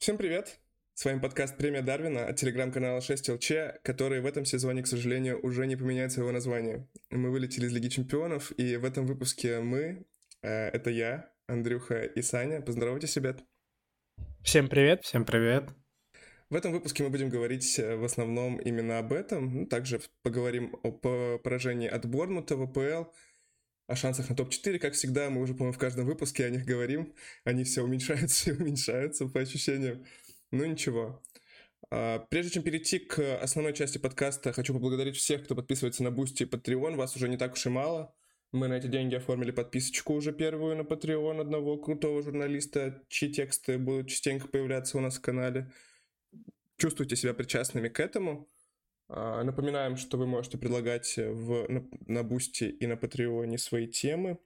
Всем привет! С вами подкаст «Премия Дарвина» от телеграм-канала 6ЛЧ, который в этом сезоне, к сожалению, уже не поменяет своего названия. Мы вылетели из Лиги Чемпионов, и в этом выпуске мы, э, это я, Андрюха и Саня. Поздоровайтесь, ребят. Всем привет. Всем привет. В этом выпуске мы будем говорить э, в основном именно об этом. Ну, также поговорим о поражении от Борнмута в АПЛ, о шансах на топ-4, как всегда, мы уже, по-моему, в каждом выпуске о них говорим. Они все уменьшаются и уменьшаются по ощущениям. Ну ничего. А, прежде чем перейти к основной части подкаста, хочу поблагодарить всех, кто подписывается на Boosty и Patreon. Вас уже не так уж и мало. Мы на эти деньги оформили подписочку уже первую на Patreon одного крутого журналиста, чьи тексты будут частенько появляться у нас в канале. Чувствуйте себя причастными к этому. А, напоминаем, что вы можете предлагать в, на Boosty и на Patreon е свои темы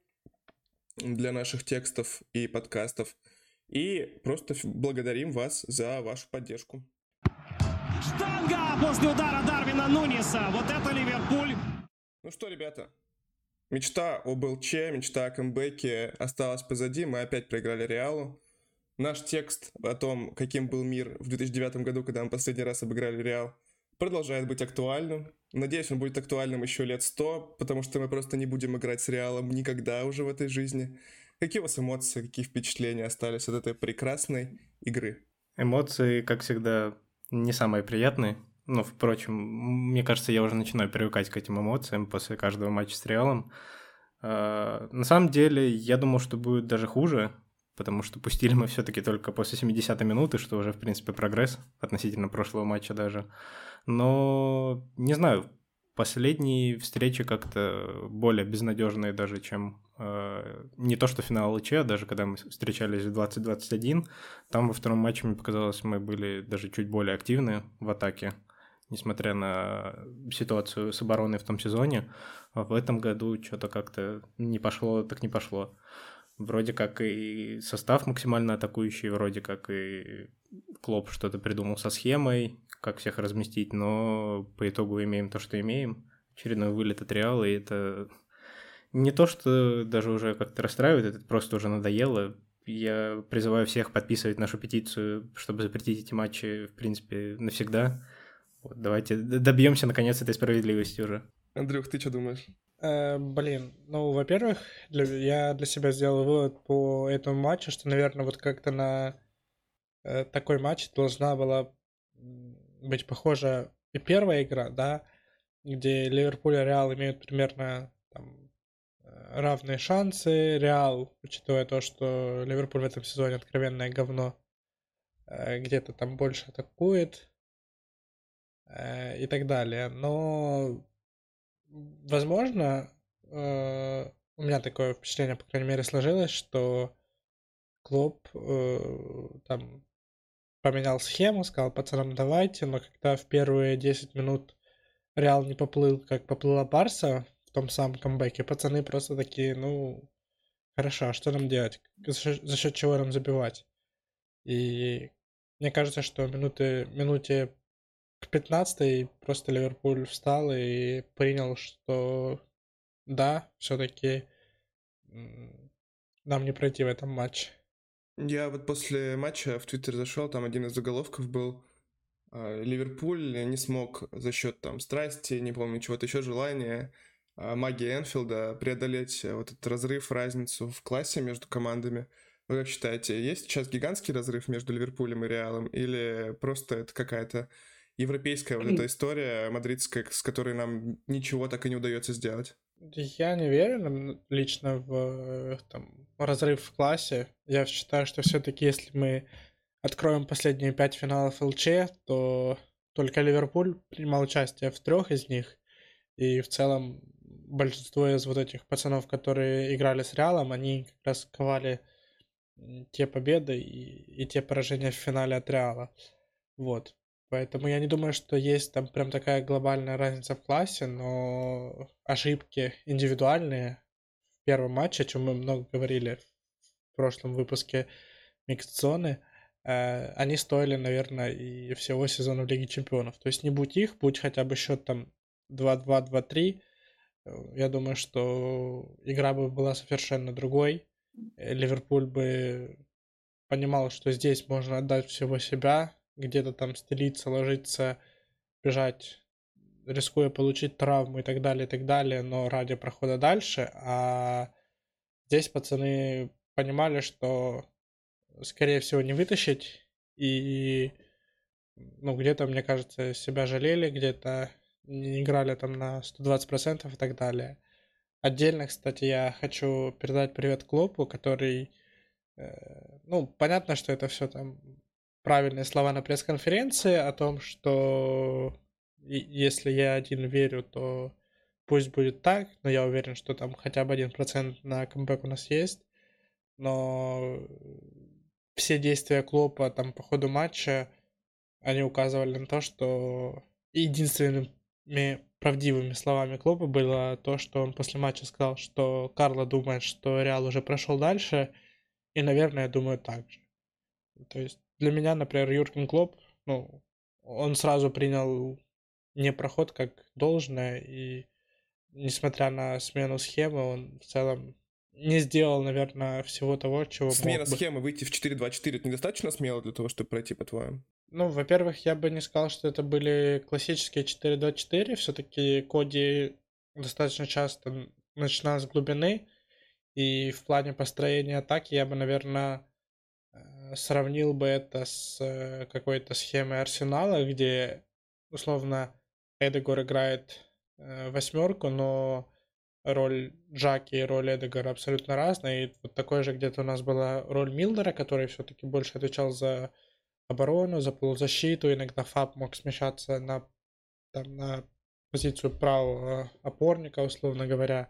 для наших текстов и подкастов. И просто благодарим вас за вашу поддержку. Штанга после удара Дарвина Нуниса. Вот это Ливерпуль. Ну что, ребята, мечта об ЛЧ, мечта о камбэке осталась позади. Мы опять проиграли Реалу. Наш текст о том, каким был мир в 2009 году, когда мы последний раз обыграли Реал, продолжает быть актуальным. Надеюсь, он будет актуальным еще лет сто, потому что мы просто не будем играть с Реалом никогда уже в этой жизни. Какие у вас эмоции, какие впечатления остались от этой прекрасной игры? Эмоции, как всегда, не самые приятные. Но, впрочем, мне кажется, я уже начинаю привыкать к этим эмоциям после каждого матча с Реалом. А, на самом деле, я думал, что будет даже хуже, потому что пустили мы все-таки только после 70-й минуты, что уже, в принципе, прогресс относительно прошлого матча даже. Но, не знаю, последние встречи как-то более безнадежные даже, чем э, не то что финал ЛЧ, а даже когда мы встречались в 2021, там во втором матче, мне показалось, мы были даже чуть более активны в атаке, несмотря на ситуацию с обороной в том сезоне. А в этом году что-то как-то не пошло, так не пошло вроде как и состав максимально атакующий, вроде как и Клоп что-то придумал со схемой, как всех разместить, но по итогу имеем то, что имеем. Очередной вылет от Реала, и это не то, что даже уже как-то расстраивает, это просто уже надоело. Я призываю всех подписывать нашу петицию, чтобы запретить эти матчи, в принципе, навсегда. Вот, давайте добьемся наконец этой справедливости уже. Андрюх, ты что думаешь? Э, блин, ну, во-первых, для, я для себя сделал вывод по этому матчу, что, наверное, вот как-то на э, такой матч должна была быть похожа и первая игра, да, где Ливерпуль и Реал имеют примерно там, э, равные шансы. Реал, учитывая то, что Ливерпуль в этом сезоне откровенное говно, э, где-то там больше атакует э, и так далее. Но возможно, у меня такое впечатление, по крайней мере, сложилось, что Клоп там поменял схему, сказал пацанам давайте, но когда в первые 10 минут Реал не поплыл, как поплыла Барса в том самом камбэке, пацаны просто такие, ну, хорошо, а что нам делать? За счет, за счет чего нам забивать? И мне кажется, что минуты, минуте к 15 просто Ливерпуль встал и принял, что да, все-таки нам не пройти в этом матче. Я вот после матча в Твиттер зашел, там один из заголовков был а, Ливерпуль не смог за счет там страсти, не помню, чего-то еще, желания, а, магии Энфилда преодолеть вот этот разрыв, разницу в классе между командами. Вы как считаете, есть сейчас гигантский разрыв между Ливерпулем и Реалом, или просто это какая-то европейская вот эта история мадридская, с которой нам ничего так и не удается сделать. Я не верю лично в там, разрыв в классе. Я считаю, что все-таки если мы откроем последние пять финалов ЛЧ, то только Ливерпуль принимал участие в трех из них. И в целом большинство из вот этих пацанов, которые играли с Реалом, они как раз ковали те победы и, и те поражения в финале от Реала. Вот. Поэтому я не думаю, что есть там прям такая глобальная разница в классе, но ошибки индивидуальные в первом матче, о чем мы много говорили в прошлом выпуске микс-зоны, э, они стоили, наверное, и всего сезона в Лиге Чемпионов. То есть не будь их, будь хотя бы счет там 2-2, 2-3, э, я думаю, что игра бы была совершенно другой. Ливерпуль бы понимал, что здесь можно отдать всего себя, где-то там стелиться, ложиться, бежать, рискуя получить травму и так далее, и так далее, но ради прохода дальше, а здесь пацаны понимали, что скорее всего не вытащить, и ну, где-то, мне кажется, себя жалели, где-то не играли там на 120% и так далее. Отдельно, кстати, я хочу передать привет Клопу, который, э, ну, понятно, что это все там правильные слова на пресс-конференции о том, что если я один верю, то пусть будет так, но я уверен, что там хотя бы один процент на камбэк у нас есть. Но все действия Клопа там по ходу матча, они указывали на то, что единственными правдивыми словами Клопа было то, что он после матча сказал, что Карло думает, что Реал уже прошел дальше, и, наверное, думаю так же. То есть для меня, например, Юрген Клоп, ну, он сразу принял не проход как должное, и несмотря на смену схемы, он в целом не сделал, наверное, всего того, чего Смена бы. схемы выйти в 4-2-4 это недостаточно смело для того, чтобы пройти, по-твоему? Ну, во-первых, я бы не сказал, что это были классические 4-2-4. Все-таки Коди достаточно часто начинал с глубины. И в плане построения атаки я бы, наверное, сравнил бы это с э, какой-то схемой Арсенала, где, условно, Эдегор играет э, восьмерку, но роль Джаки и роль Эдегора абсолютно разная. И вот такой же где-то у нас была роль Милдера, который все-таки больше отвечал за оборону, за полузащиту. Иногда Фаб мог смещаться на, там, на позицию правого опорника, условно говоря.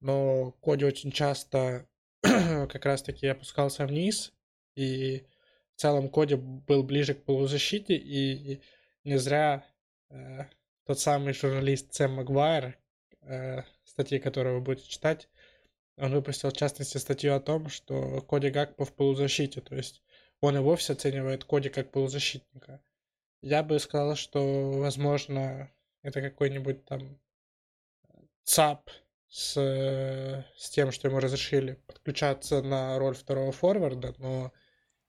Но Коди очень часто как раз-таки опускался вниз. И в целом Коди был ближе к полузащите. И не зря э, тот самый журналист Сэм Магуайр, э, статьи которого вы будете читать, он выпустил, в частности, статью о том, что Коди Гакпо в полузащите, то есть он и вовсе оценивает Коди как полузащитника. Я бы сказал, что, возможно, это какой-нибудь там ЦАП с, с тем, что ему разрешили подключаться на роль второго форварда, но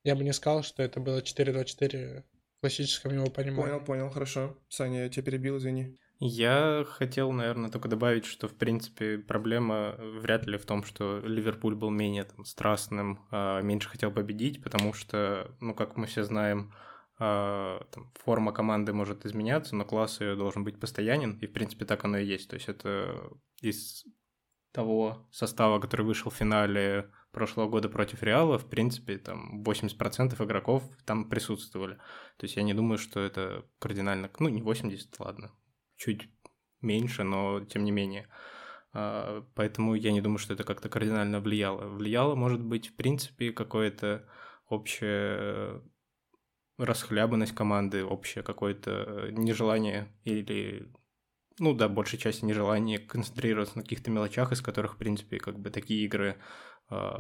я бы не сказал, что это было 4-2-4 в классическом его понимании. Понял, понял, хорошо. Саня, я тебя перебил, извини. Я хотел, наверное, только добавить, что, в принципе, проблема вряд ли в том, что Ливерпуль был менее там, страстным, а меньше хотел победить, потому что, ну, как мы все знаем, а, там, форма команды может изменяться, но класс ее должен быть постоянен, и, в принципе, так оно и есть. То есть это из того состава, который вышел в финале прошлого года против Реала, в принципе, там 80% игроков там присутствовали. То есть я не думаю, что это кардинально... Ну, не 80, ладно, чуть меньше, но тем не менее. А, поэтому я не думаю, что это как-то кардинально влияло. Влияло, может быть, в принципе, какое-то общее расхлябанность команды, общее какое-то нежелание или, ну да, большей части нежелание концентрироваться на каких-то мелочах, из которых, в принципе, как бы такие игры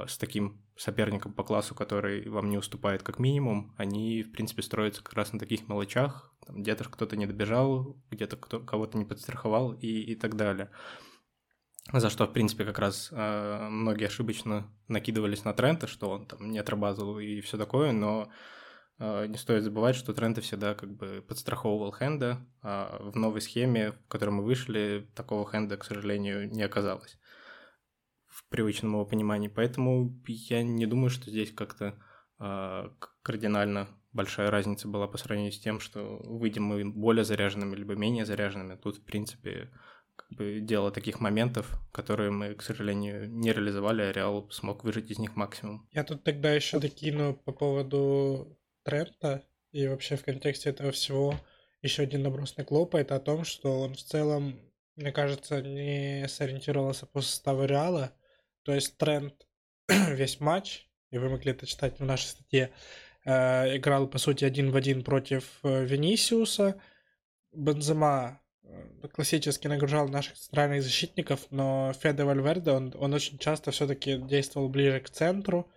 с таким соперником по классу, который вам не уступает как минимум, они, в принципе, строятся как раз на таких мелочах, где-то кто-то не добежал, где-то кто, кого-то не подстраховал и, и так далее. За что, в принципе, как раз э, многие ошибочно накидывались на Трента, что он там не отрабатывал и все такое, но э, не стоит забывать, что Трента всегда как бы подстраховывал хенда, а в новой схеме, в которой мы вышли, такого хенда, к сожалению, не оказалось привычном его понимании. Поэтому я не думаю, что здесь как-то э, кардинально большая разница была по сравнению с тем, что выйдем мы более заряженными либо менее заряженными. Тут, в принципе, как бы дело таких моментов, которые мы, к сожалению, не реализовали, а Реал смог выжить из них максимум. Я тут тогда еще докину по поводу Трента и вообще в контексте этого всего еще один набросный Клопа, это о том, что он в целом, мне кажется, не сориентировался по составу Реала. То есть Трент весь матч, и вы могли это читать в нашей статье, Э, играл, по сути, один в один против э, Венисиуса. Бензема э, классически нагружал наших центральных защитников, но Феде Вальверде, он, он очень часто все-таки действовал ближе к центру,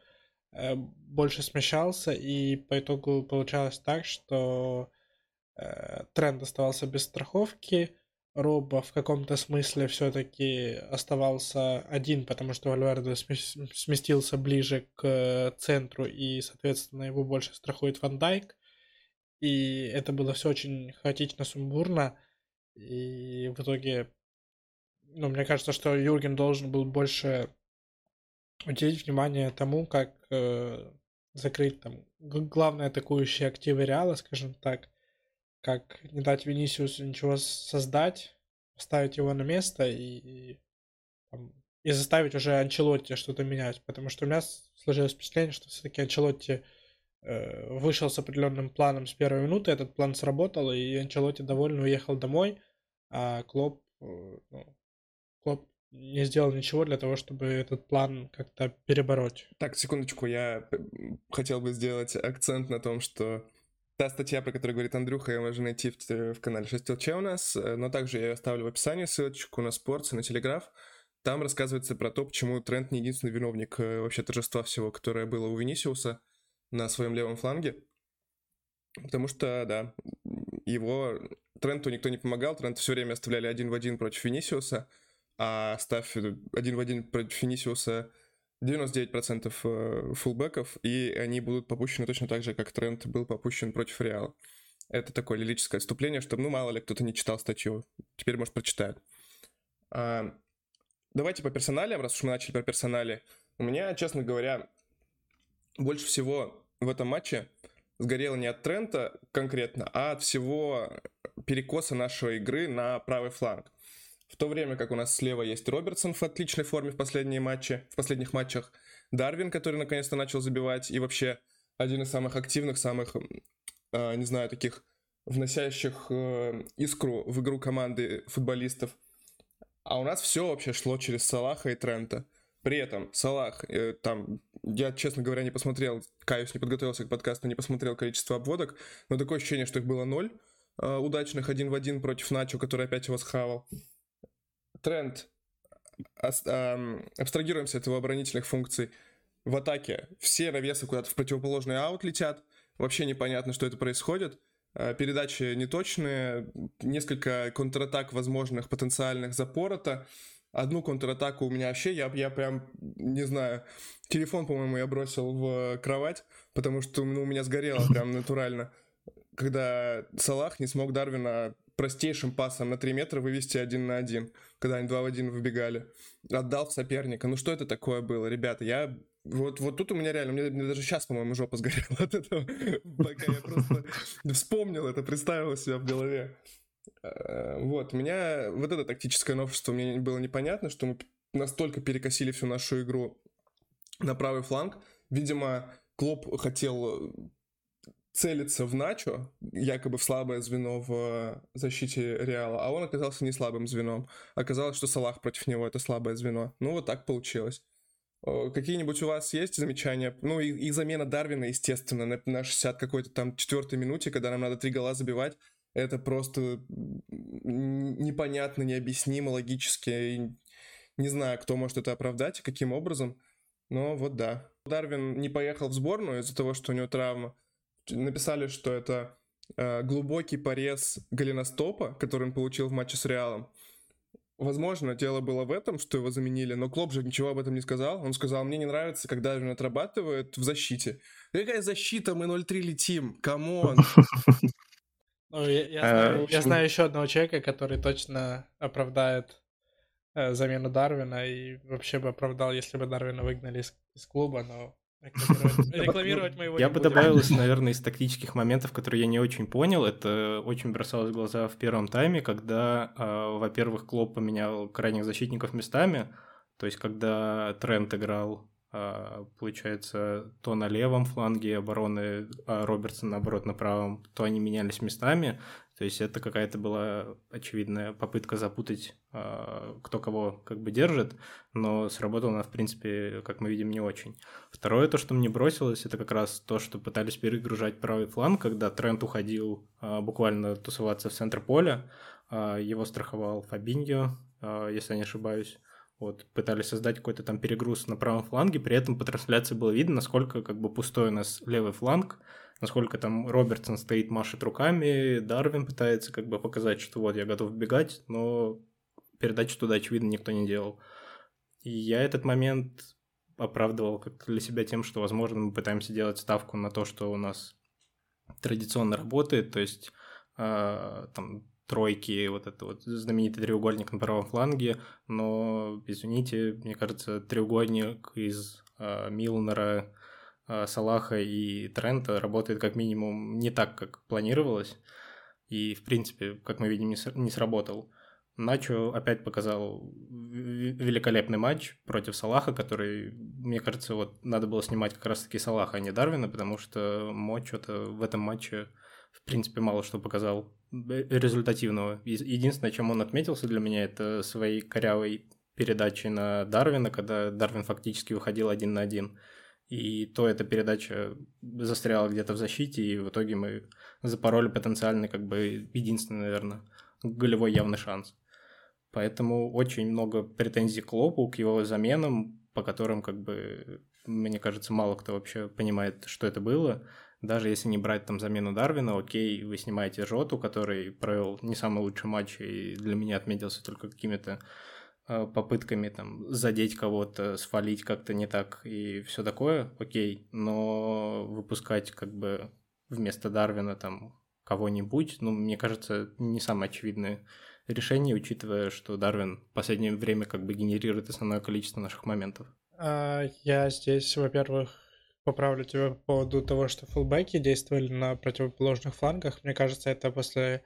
больше смещался, и по итогу получалось так, что тренд оставался без страховки, Роба в каком-то смысле все-таки оставался один, потому что Вальверде сместился ближе к центру, и, соответственно, его больше страхует Ван Дайк. И это было все очень хаотично, сумбурно. И в итоге, ну, мне кажется, что Юрген должен был больше уделить внимание тому, как э, закрыть там главные атакующие активы Реала, скажем так, как не дать Венисиусу ничего создать, поставить его на место и, и, и заставить уже Анчелотти что-то менять. Потому что у меня сложилось впечатление, что все-таки Анчелотти э, вышел с определенным планом с первой минуты, этот план сработал, и Анчелотти довольно уехал домой, а Клоп, э, ну, Клоп не сделал ничего для того, чтобы этот план как-то перебороть. Так, секундочку, я хотел бы сделать акцент на том, что Та статья, про которую говорит Андрюха, ее можно найти в, в канале 6 ЛЧ у нас, э, но также я ее оставлю в описании ссылочку на спорт, на телеграф. Там рассказывается про то, почему Трент не единственный виновник э, вообще торжества всего, которое было у Венисиуса на своем левом фланге. Потому что, да, его Тренту никто не помогал, Тренту все время оставляли один в один против Венисиуса, а ставь один в один против Венисиуса 99% э, фулбеков, и они будут попущены точно так же, как тренд был попущен против Реала. Это такое лирическое отступление, чтобы, ну, мало ли, кто-то не читал статью. Теперь, может, прочитает. А, давайте по персоналиям, раз уж мы начали про персонали. У меня, честно говоря, больше всего в этом матче сгорело не от Трента конкретно, а от всего перекоса нашей игры на правый фланг. В то время как у нас слева есть Робертсон в отличной форме в последние матчи, в последних матчах, Дарвин, который наконец-то начал забивать, и вообще один из самых активных, самых, э, не знаю, таких вносящих э, искру в игру команды футболистов. А у нас все вообще шло через Салаха и Трента. При этом Салах, э, там, я, честно говоря, не посмотрел, каюсь, не подготовился к подкасту, не посмотрел количество обводок, но такое ощущение, что их было ноль э, удачных один в один против Начо, который опять его схавал тренд, абстрагируемся от его оборонительных функций в атаке. Все навесы куда-то в противоположный аут летят. Вообще непонятно, что это происходит. А, передачи неточные, несколько контратак возможных потенциальных запорота. Одну контратаку у меня вообще, я, я прям, не знаю, телефон, по-моему, я бросил в кровать, потому что ну, у меня сгорело прям натурально, когда Салах не смог Дарвина простейшим пасом на 3 метра вывести один на один, когда они 2 в 1 выбегали. Отдал в соперника. Ну что это такое было, ребята? Я вот, вот тут у меня реально, мне, мне даже сейчас, по-моему, жопа сгорела от этого, пока я просто вспомнил это, представил себя в голове. Э, вот, меня вот это тактическое новшество мне было непонятно, что мы настолько перекосили всю нашу игру на правый фланг. Видимо, Клоп хотел целится в Начо, якобы в слабое звено в э, защите Реала, а он оказался не слабым звеном. Оказалось, что Салах против него это слабое звено. Ну, вот так получилось. Какие-нибудь у вас есть замечания? Ну, и, и замена Дарвина, естественно, на, на 60 какой-то там четвертой минуте, когда нам надо три гола забивать. Это просто непонятно, необъяснимо, логически. И не знаю, кто может это оправдать и каким образом. Но вот да. Дарвин не поехал в сборную из-за того, что у него травма написали, что это э, глубокий порез голеностопа, который он получил в матче с Реалом. Возможно, дело было в этом, что его заменили, но Клоп же ничего об этом не сказал. Он сказал, мне не нравится, когда он отрабатывает в защите. Какая защита? Мы 0-3 летим. Come on. Ну, я, я, знаю, еще одного человека, который точно оправдает э, замену Дарвина и вообще бы оправдал, если бы Дарвина выгнали из клуба, но Рекламировать моего Я бы добавил, наверное, из тактических моментов, которые я не очень понял. Это очень бросалось в глаза в первом тайме, когда, а, во-первых, Клоп поменял крайних защитников местами. То есть, когда Трент играл а, получается, то на левом фланге обороны, а Робертсон, наоборот, на правом, то они менялись местами. То есть это какая-то была очевидная попытка запутать, а, кто кого как бы держит, но сработала она, в принципе, как мы видим, не очень. Второе, то, что мне бросилось, это как раз то, что пытались перегружать правый фланг, когда Трент уходил а, буквально тусоваться в центр поля, а, его страховал Фабиньо, если я не ошибаюсь. Вот, пытались создать какой-то там перегруз на правом фланге, при этом по трансляции было видно, насколько как бы пустой у нас левый фланг, насколько там Робертсон стоит, машет руками, Дарвин пытается как бы показать, что вот я готов бегать, но передачу туда, очевидно, никто не делал. И я этот момент оправдывал как для себя тем, что, возможно, мы пытаемся делать ставку на то, что у нас традиционно работает, то есть э, там тройки, вот это вот знаменитый треугольник на правом фланге, но, извините, мне кажется, треугольник из э, Милнера, Салаха и Трента работает как минимум не так, как планировалось, и, в принципе, как мы видим, не, сработал. Начо опять показал великолепный матч против Салаха, который, мне кажется, вот надо было снимать как раз-таки Салаха, а не Дарвина, потому что Мо что-то в этом матче, в принципе, мало что показал результативного. Единственное, чем он отметился для меня, это своей корявой передачей на Дарвина, когда Дарвин фактически выходил один на один. И то эта передача застряла где-то в защите, и в итоге мы запороли потенциальный, как бы, единственный, наверное, голевой явный шанс. Поэтому очень много претензий к Лопу, к его заменам, по которым, как бы, мне кажется, мало кто вообще понимает, что это было. Даже если не брать там замену Дарвина, окей, вы снимаете Жоту, который провел не самый лучший матч и для меня отметился только какими-то попытками там задеть кого-то, свалить как-то не так и все такое, окей, но выпускать как бы вместо Дарвина там кого-нибудь, ну, мне кажется, не самое очевидное решение, учитывая, что Дарвин в последнее время как бы генерирует основное количество наших моментов? А, я здесь, во-первых, поправлю тебя по поводу того, что фулбеки действовали на противоположных флангах. Мне кажется, это после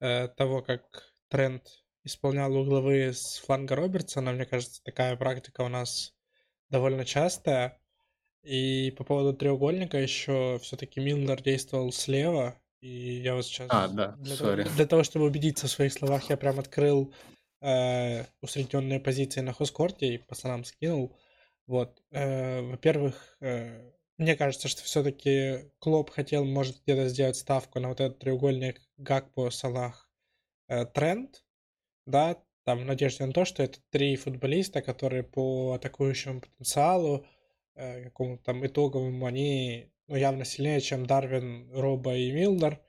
э, того, как тренд исполнял угловые с фланга Робертсона. Мне кажется, такая практика у нас довольно частая. И по поводу треугольника еще все-таки Милнер действовал слева, и я вот сейчас... А, да, для, того, для того, чтобы убедиться в своих словах, я прям открыл э, усредненные позиции на хоскорте и пацанам скинул. Вот. Э, во-первых, э, мне кажется, что все-таки Клоп хотел, может, где-то сделать ставку на вот этот треугольник Гакпо, Салах, э, Тренд, да, там в надежде на то, что это три футболиста, которые по атакующему потенциалу, э, какому-то там итоговому, они ну, явно сильнее, чем Дарвин, Роба и Милнер.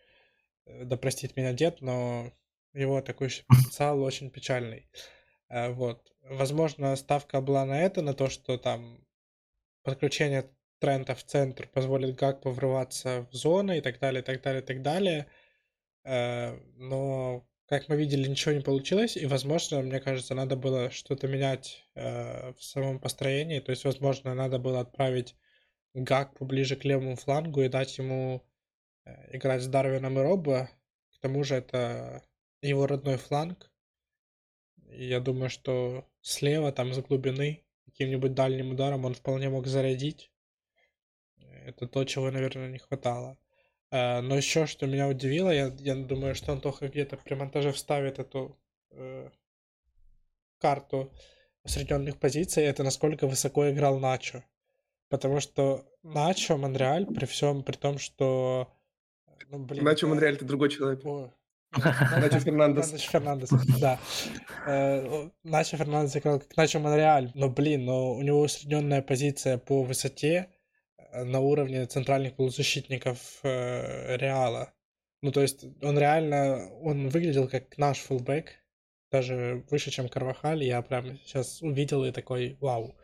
Э, да простит меня дед, но его атакующий потенциал очень печальный. Э, вот. Возможно, ставка была на это, на то, что там подключение Трента в центр позволит Гакпу врываться в зоны и так далее, и так далее, и так далее. Э, но, как мы видели, ничего не получилось, и, возможно, мне кажется, надо было что-то менять в самом построении. То есть, возможно, надо было отправить Гак поближе к левому флангу и дать ему э, играть с Дарвином и Роббо. К тому же это его родной фланг. И я думаю, что слева, там, с глубины, каким-нибудь дальним ударом он вполне мог зарядить. Это то, чего, наверное, не хватало. Э, но еще, что меня удивило, я, я думаю, что Антоха где-то при монтаже вставит эту э, карту усредненных позиций, это насколько высоко играл Начо. Потому что Начо Монреаль, при всем при том, что... Ну, блин, Начо Монреаль — это другой человек. Начо Фернандес. Начо Фернандес, да. Э, Начо Фернандес играл как Начо Монреаль. Но, блин, но у него усредненная позиция по высоте э, на уровне центральных полузащитников э, Реала. Ну, то есть он реально, он выглядел как наш фулбэк, даже выше, чем Карвахаль. Я прям сейчас увидел и такой, вау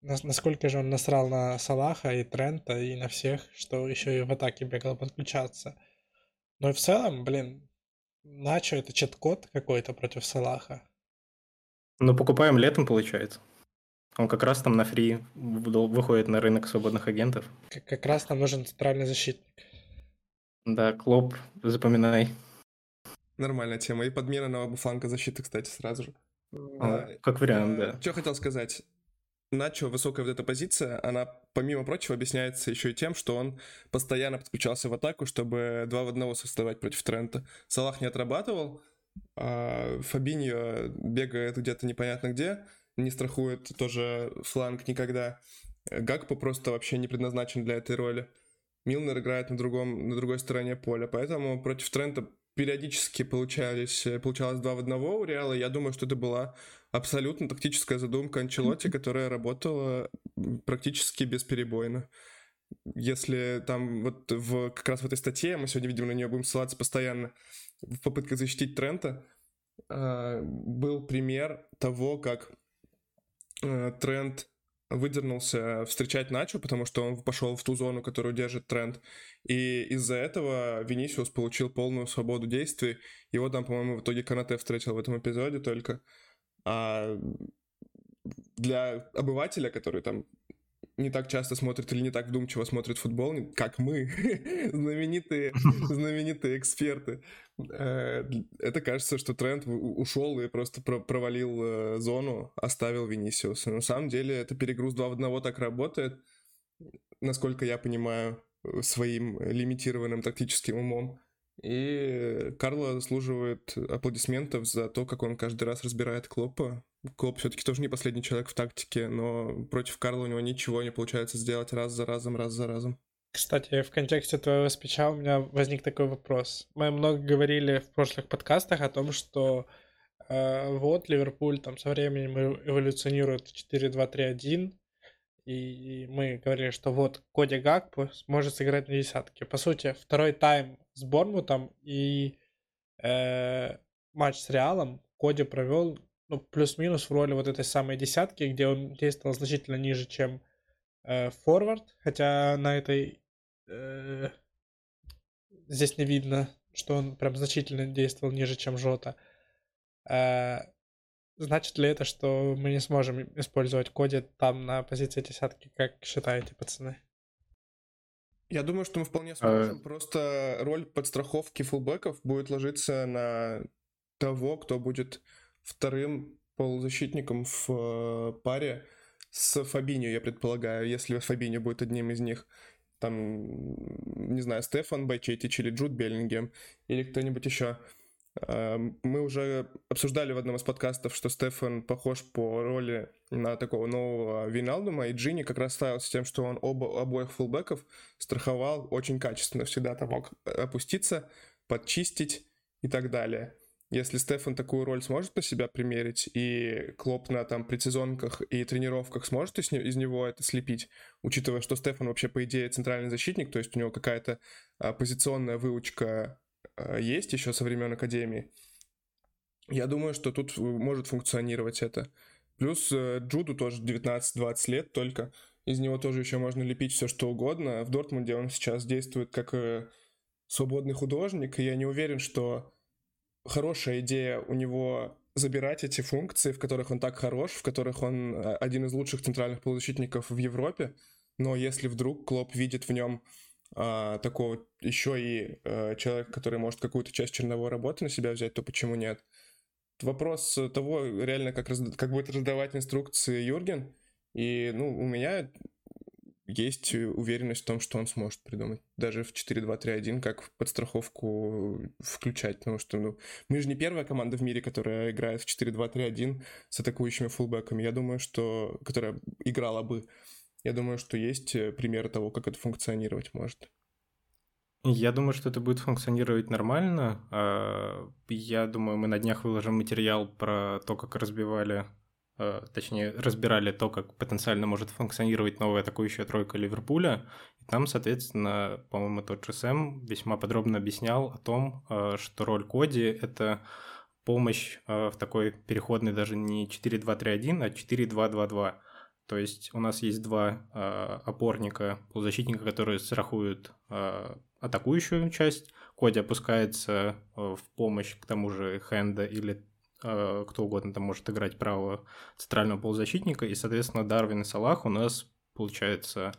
насколько же он насрал на Салаха и Трента и на всех, что еще и в атаке бегал подключаться. Но и в целом, блин, Начо это чет-код какой-то против Салаха. Ну, покупаем летом, получается. Он как раз там на фри выходит на рынок свободных агентов. Как, как раз нам нужен центральный защитник. Да, Клоп, запоминай. Нормальная тема. И подмена на оба фланга защиты, кстати, сразу же. А, как вариант, да. Что хотел сказать. Начо высокая вот эта позиция, она, помимо прочего, объясняется еще и тем, что он постоянно подключался в атаку, чтобы два в одного составать против Трента. Салах не отрабатывал, а Фабиньо бегает где-то непонятно где, не страхует тоже фланг никогда. Гакпо просто вообще не предназначен для этой роли. Милнер играет на, другом, на другой стороне поля, поэтому против Трента периодически получались, получалось два в одного у Реала. Я думаю, что это была абсолютно тактическая задумка Анчелоти, которая работала практически бесперебойно. если там вот в, как раз в этой статье, мы сегодня, видимо, на нее будем ссылаться постоянно, в попытках защитить Трента, э, был пример того, как э, Трент выдернулся встречать Начо, потому что он пошел в ту зону, которую держит тренд. И из-за этого Венисиус получил полную свободу действий. Его там, по-моему, в итоге Канате встретил в этом эпизоде только. А для обывателя, который там не так часто смотрит или не так вдумчиво смотрит футбол, как мы, знаменитые, знаменитые эксперты. Э, это кажется, что тренд ушел и просто провалил э, зону, оставил Венисиуса. На самом деле это перегруз 2 в 1 так работает, насколько я понимаю, своим лимитированным тактическим умом. И Карло заслуживает аплодисментов за то, как он каждый раз разбирает Клопа. Клоп все-таки тоже не последний человек в тактике, но против Карла у него ничего не получается сделать раз за разом, раз за разом. Кстати, в контексте твоего спича у меня возник такой вопрос. Мы много говорили в прошлых подкастах о том, что э, вот Ливерпуль там со временем эволюционирует в 4-2-3-1, и мы говорили, что вот Коди Гакпо сможет сыграть на десятке. По сути, второй тайм с Борнмутом и э, матч с Реалом Коди провел ну, плюс-минус в роли вот этой самой десятки, где он действовал значительно ниже, чем э, форвард, хотя на этой э, здесь не видно, что он прям значительно действовал ниже, чем Жота. Э, Значит ли это, что мы не сможем использовать коде там на позиции десятки, как считаете, пацаны? Я думаю, что мы вполне сможем. А... Просто роль подстраховки фулбеков будет ложиться на того, кто будет вторым полузащитником в э, паре с Фабиньо, я предполагаю, если Фабиньо будет одним из них. Там, не знаю, Стефан Байчетич или Джуд Беллингем или кто-нибудь еще. Мы уже обсуждали в одном из подкастов, что Стефан похож по роли на такого нового Виналдума, и Джинни как раз ставился тем, что он оба, обоих фулбеков страховал очень качественно, всегда там мог опуститься, подчистить и так далее. Если Стефан такую роль сможет на себя примерить, и Клоп на там предсезонках и тренировках сможет из, из него это слепить, учитывая, что Стефан вообще, по идее, центральный защитник, то есть у него какая-то а, позиционная выучка Э, есть еще со времен Академии. Я думаю, что тут может функционировать это. Плюс э, Джуду тоже 19-20 лет только. Из него тоже еще можно лепить все, что угодно. В Дортмунде он сейчас действует как э, свободный художник, и я не уверен, что хорошая идея у него забирать эти функции, в которых он так хорош, в которых он один из лучших центральных полузащитников в Европе. Но если вдруг Клоп видит в нем а, такого еще и а, человека, который может какую-то часть черновой работы на себя взять, то почему нет? Вопрос того, реально, как, раз, как будет раздавать инструкции Юрген. И, ну, у меня есть уверенность в том, что он сможет придумать. Даже в 4-2-3-1 как подстраховку включать. Потому что ну, мы же не первая команда в мире, которая играет в 4-2-3-1 с атакующими фулбэками. Я думаю, что... Которая играла бы я думаю, что есть э, примеры того, как это функционировать может. Я думаю, что это будет функционировать нормально. А, я думаю, мы на днях выложим материал про то, как разбивали, а, точнее, разбирали то, как потенциально может функционировать новая атакующая тройка Ливерпуля. И там, соответственно, по-моему, тот же Сэм весьма подробно объяснял о том, а, что роль Коди — это помощь в такой переходной даже не 4-2-3-1, а 4-2-2-2. То есть у нас есть два э, опорника, полузащитника, которые страхуют э, атакующую часть. Коди опускается э, в помощь к тому же Хенда или э, кто угодно там может играть правого центрального полузащитника. И, соответственно, Дарвин и Салах у нас получается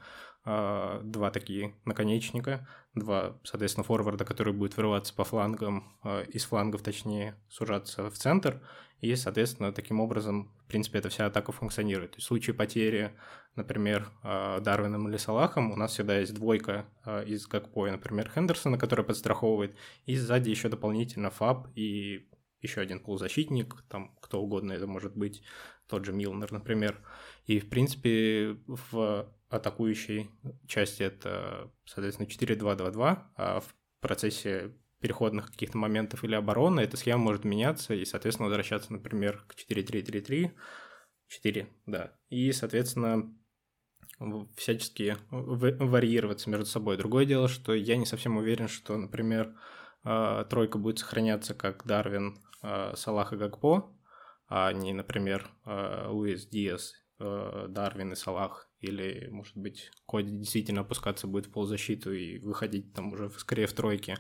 два такие наконечника, два, соответственно, форварда, которые будут вырываться по флангам, э, из флангов, точнее, сужаться в центр, и, соответственно, таким образом, в принципе, эта вся атака функционирует. То есть в случае потери, например, э, Дарвином или Салахом, у нас всегда есть двойка из Гакпоя, например, Хендерсона, которая подстраховывает, и сзади еще дополнительно Фаб и еще один полузащитник, там кто угодно это может быть, тот же Милнер, например. И, в принципе, в атакующей части это, соответственно, 4-2-2-2, а в процессе переходных каких-то моментов или обороны эта схема может меняться и, соответственно, возвращаться, например, к 4-3-3-3, 4, да. И, соответственно, всячески варьироваться между собой. Другое дело, что я не совсем уверен, что, например, э, тройка будет сохраняться как Дарвин, э, Салах и Гакпо, а не, например, э, Луис Диас, Дарвин и Салах. Или, может быть, Коди действительно опускаться будет в полузащиту и выходить там уже скорее в тройке.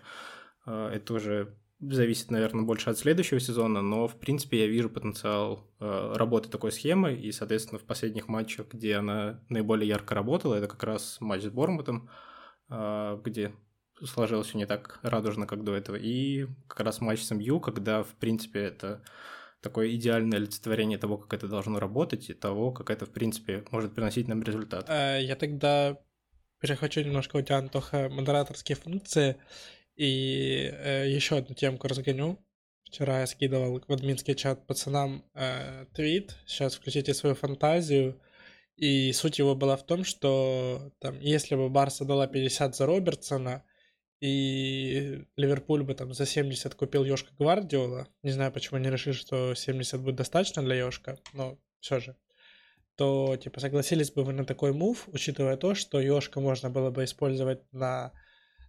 Это уже зависит, наверное, больше от следующего сезона, но, в принципе, я вижу потенциал э, работы такой схемы, и, соответственно, в последних матчах, где она наиболее ярко работала, это как раз матч с Бормутом, э, где сложилось все не так радужно, как до этого, и как раз матч с МЮ, когда, в принципе, это такое идеальное олицетворение того, как это должно работать, и того, как это, в принципе, может приносить нам результат. Э, я тогда перехвачу немножко у тебя, Антоха, модераторские функции, и э, еще одну темку разгоню. Вчера я скидывал в админский чат пацанам э, твит. Сейчас включите свою фантазию. И суть его была в том, что там, если бы Барса дала 50 за Робертсона, и Ливерпуль бы там за 70 купил Йошка Гвардиола, не знаю, почему они решили, что 70 будет достаточно для Йошка, но все же, то, типа, согласились бы вы на такой мув, учитывая то, что Йошка можно было бы использовать на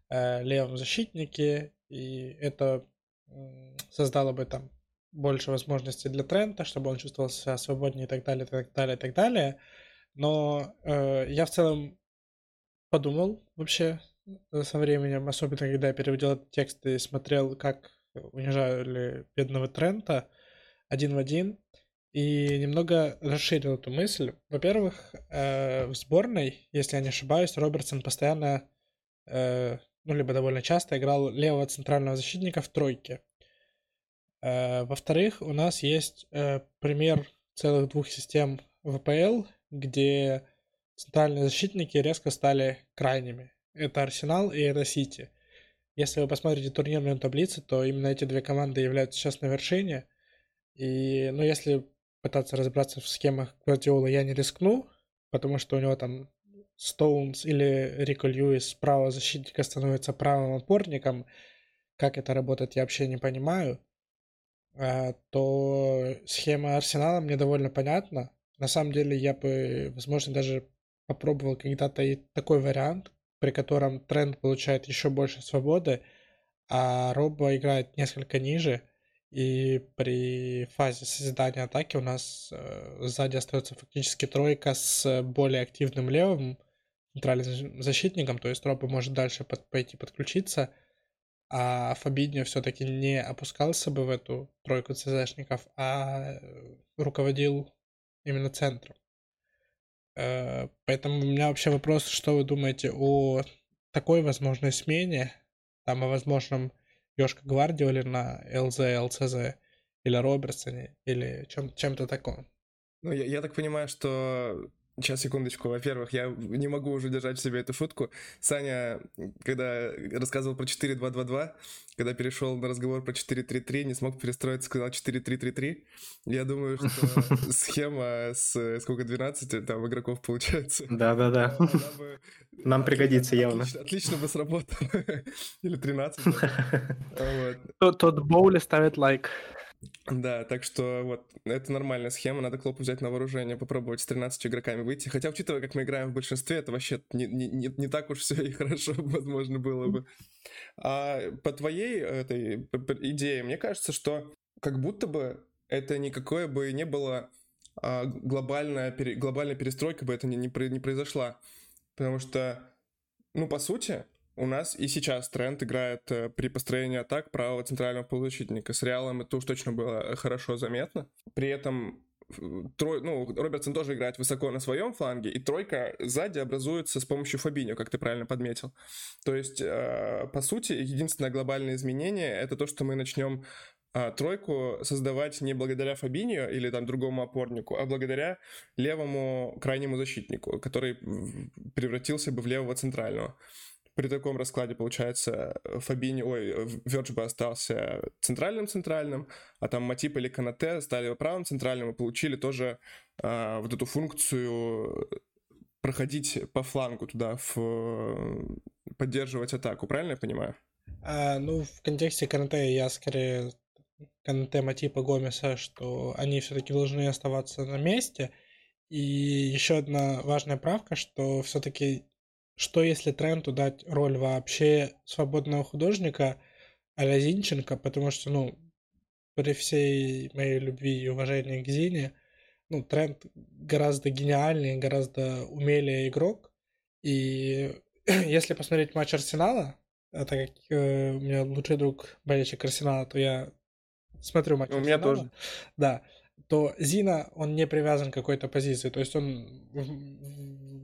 э, левом защитнике, и это создало бы там больше возможностей для Трента, чтобы он чувствовал себя свободнее и так далее, и так далее, и так далее. Но э, я в целом подумал вообще со временем, особенно когда я переводил этот текст и смотрел, как унижали бедного Трента один в один, и немного расширил эту мысль. Во-первых, э, в сборной, если я не ошибаюсь, Робертсон постоянно э, ну, либо довольно часто играл левого центрального защитника в тройке. Э, во-вторых, у нас есть э, пример целых двух систем ВПЛ, где центральные защитники резко стали крайними. Это Арсенал и это Сити. Если вы посмотрите турнирную таблицу, то именно эти две команды являются сейчас на вершине. И, ну, если пытаться разобраться в схемах Гвардиола, я не рискну, потому что у него там Стоунс или Рико Льюис правого защитника становится правым опорником, как это работает, я вообще не понимаю, а, то схема Арсенала мне довольно понятна. На самом деле я бы, возможно, даже попробовал когда-то и такой вариант, при котором тренд получает еще больше свободы, а Робо играет несколько ниже, и при фазе созидания атаки у нас э, сзади остается фактически тройка с более активным левым, центральным защитником, то есть Ропа может дальше под, пойти подключиться, а Фабиньо все-таки не опускался бы в эту тройку ЦЗшников, а э, руководил именно центром. Э, поэтому у меня вообще вопрос, что вы думаете о такой возможной смене, там о возможном Ёшка Гвардиоле на ЛЗ, ЛЦЗ или Робертсоне, или чем, чем-то таком? Ну, я, я так понимаю, что Сейчас, секундочку. Во-первых, я не могу уже держать в себе эту шутку. Саня, когда рассказывал про 4-2-2-2, когда перешел на разговор про 4-3-3, не смог перестроиться, сказал 4-3-3-3. Я думаю, что схема с сколько, 12 там игроков получается. Да-да-да. Нам пригодится явно. Отлично бы сработало. Или 13. Тот Боули ставит лайк. Да, так что вот, это нормальная схема, надо Клопу взять на вооружение, попробовать с 13 игроками выйти. Хотя, учитывая, как мы играем в большинстве, это вообще не, не, не, не так уж все и хорошо, возможно, было бы. А по твоей этой идее, мне кажется, что как будто бы это никакое бы не было а, глобальная, пере, глобальная перестройка бы это не, не, не произошла. Потому что, ну, по сути, у нас и сейчас тренд играет э, при построении атак правого центрального полузащитника. С Реалом это уж точно было э, хорошо заметно. При этом трой, ну, Робертсон тоже играет высоко на своем фланге, и тройка сзади образуется с помощью Фабиньо, как ты правильно подметил. То есть, э, по сути, единственное глобальное изменение — это то, что мы начнем а, тройку создавать не благодаря Фабиньо или там другому опорнику, а благодаря левому крайнему защитнику, который превратился бы в левого центрального при таком раскладе, получается, Фабини, ой, Вердж бы остался центральным-центральным, а там Матип или Канате стали правым центральным и получили тоже а, вот эту функцию проходить по флангу туда, в, поддерживать атаку, правильно я понимаю? А, ну, в контексте Канате я скорее Канате, Матипа, Гомеса, что они все-таки должны оставаться на месте, И еще одна важная правка, что все-таки что если Тренту дать роль вообще свободного художника а Зинченко, потому что, ну, при всей моей любви и уважении к Зине, ну, Трент гораздо гениальнее, гораздо умелее игрок. И если посмотреть матч Арсенала, это как э, у меня лучший друг болельщик Арсенала, то я смотрю матч У Арсенала. меня тоже. Да. То Зина, он не привязан к какой-то позиции. То есть он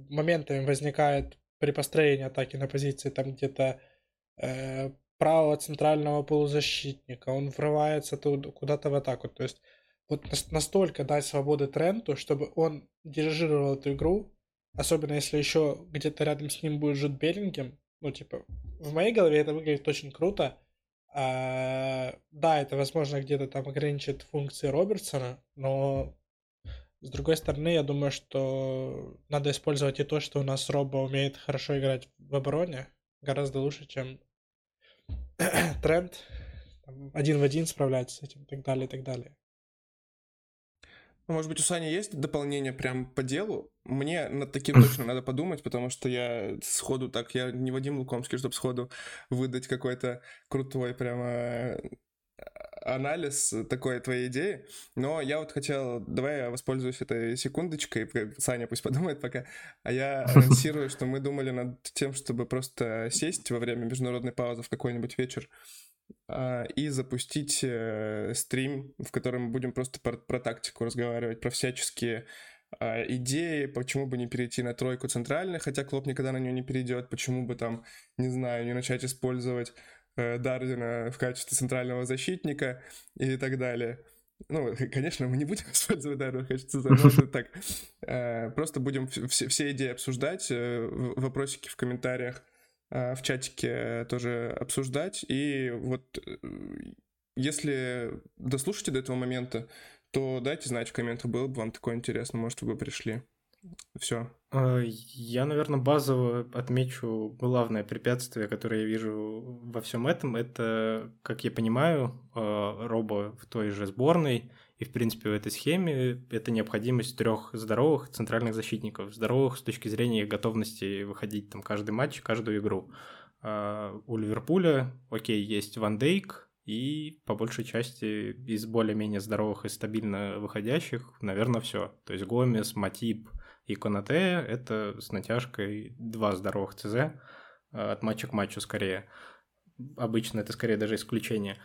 моментами возникает при построении атаки на позиции там где-то э, правого центрального полузащитника, он врывается туда, куда-то в атаку. То есть вот настолько дать свободы Тренту, чтобы он дирижировал эту игру, особенно если еще где-то рядом с ним будет Жут Беллингем, ну, типа, в моей голове это выглядит очень круто. А, да, это, возможно, где-то там ограничит функции Робертсона, но с другой стороны, я думаю, что надо использовать и то, что у нас Робо умеет хорошо играть в обороне, гораздо лучше, чем Тренд один в один справляется с этим и так далее, и так далее. Ну, может быть, у Сани есть дополнение прям по делу? Мне над таким точно надо подумать, потому что я сходу так, я не Вадим Лукомский, чтобы сходу выдать какой-то крутой прямо анализ такой твоей идеи, но я вот хотел, давай я воспользуюсь этой секундочкой, Саня пусть подумает пока, а я анонсирую, что мы думали над тем, чтобы просто сесть во время международной паузы в какой-нибудь вечер а, и запустить э, стрим, в котором мы будем просто про, про тактику разговаривать, про всяческие а, идеи, почему бы не перейти на тройку центральных, хотя Клоп никогда на нее не перейдет, почему бы там, не знаю, не начать использовать Э, Дардина в качестве центрального защитника и так далее. Ну, конечно, мы не будем использовать Дардина в качестве центрального, так. Э, просто будем все, идеи обсуждать, э, вопросики в комментариях, в чатике тоже обсуждать. И вот если дослушаете до этого момента, то дайте знать в комментах, было бы вам такое интересно, может, вы бы пришли. Все. А, я, наверное, базово отмечу главное препятствие, которое я вижу во всем этом. Это, как я понимаю, а, Робо в той же сборной и, в принципе, в этой схеме это необходимость трех здоровых центральных защитников. Здоровых с точки зрения их готовности выходить там каждый матч, каждую игру. А, у Ливерпуля, окей, есть Ван Дейк, и по большей части из более-менее здоровых и стабильно выходящих, наверное, все. То есть Гомес, Матип, и Конате — это с натяжкой два здоровых ЦЗ э, от матча к матчу скорее. Обычно это скорее даже исключение.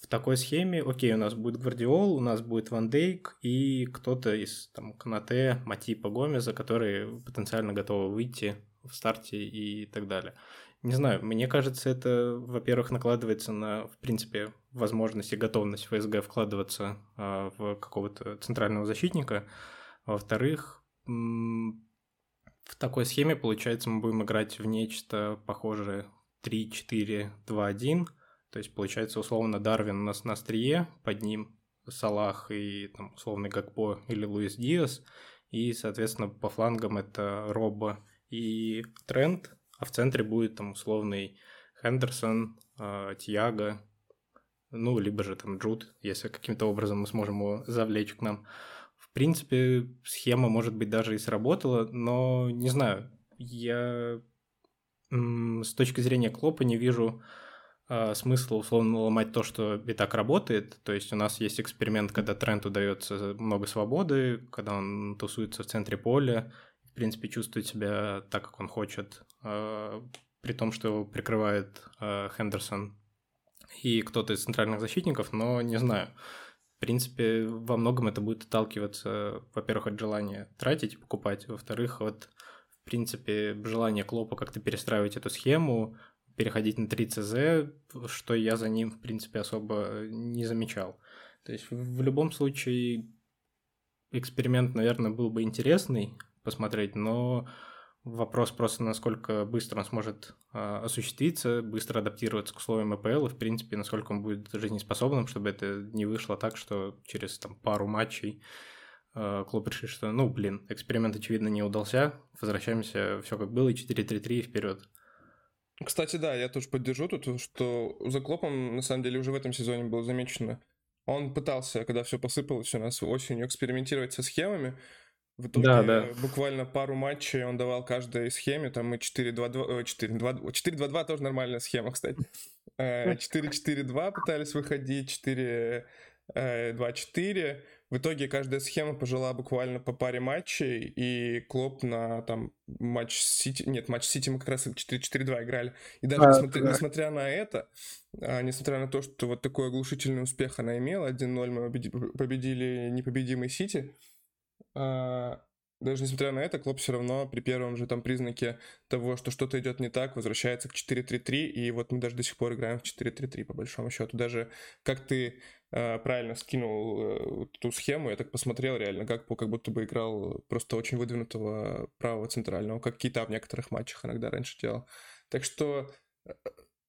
В такой схеме, окей, у нас будет Гвардиол, у нас будет Ван Дейк и кто-то из там Канате, Матипа, Гомеза, которые потенциально готовы выйти в старте и так далее. Не знаю, мне кажется, это, во-первых, накладывается на, в принципе, возможность и готовность ФСГ вкладываться э, в какого-то центрального защитника. Во-вторых, в такой схеме, получается, мы будем играть в нечто похожее 3-4-2-1. То есть, получается, условно, Дарвин у нас на острие, под ним Салах и там, условный Гакпо или Луис Диас. И, соответственно, по флангам это Робба и Трент, а в центре будет там условный Хендерсон, э, Тьяго, ну, либо же там Джуд, если каким-то образом мы сможем его завлечь к нам. В принципе, схема, может быть, даже и сработала, но не знаю, я с точки зрения Клопа не вижу э, смысла условно ломать то, что и так работает. То есть у нас есть эксперимент, когда Тренту дается много свободы, когда он тусуется в центре поля, в принципе, чувствует себя так, как он хочет, э, при том, что его прикрывает э, Хендерсон и кто-то из центральных защитников, но не знаю. В принципе, во многом это будет отталкиваться, во-первых, от желания тратить и покупать, во-вторых, от, в принципе, желания Клопа как-то перестраивать эту схему, переходить на 3 ЦЗ, что я за ним, в принципе, особо не замечал. То есть в любом случае эксперимент, наверное, был бы интересный посмотреть, но Вопрос просто, насколько быстро он сможет э, осуществиться, быстро адаптироваться к условиям АПЛ, и, в принципе, насколько он будет жизнеспособным, чтобы это не вышло так, что через там, пару матчей э, клуб решит, что, ну, блин, эксперимент, очевидно, не удался, возвращаемся, все как было, и 4-3-3 вперед. Кстати, да, я тоже поддержу тут, что за Клопом, на самом деле, уже в этом сезоне было замечено. Он пытался, когда все посыпалось у нас осенью, экспериментировать со схемами, В итоге Да, да. буквально пару матчей он давал каждой схеме, там мы 4-2-2, 4-2, 4-2-2 тоже нормальная схема, кстати. Э, 4-4-2 пытались выходить, 4-2-4. В итоге каждая схема пожила буквально по паре матчей, и Клоп на там матч Сити... Нет, матч Сити мы как раз 4-4-2 играли. И даже А, несмотря, да. несмотря на это, а, несмотря на то, что вот такой оглушительный успех она имела, 1-0 мы победи- победили непобедимый Сити, даже несмотря на это, Клоп все равно при первом же там признаке того, что что-то идет не так, возвращается к 4-3-3, и вот мы даже до сих пор играем в 4-3-3, по большому счету. Даже как ты э, правильно скинул э, ту схему, я так посмотрел реально, как, как будто бы играл просто очень выдвинутого правого центрального, как Кита в некоторых матчах иногда раньше делал. Так что э,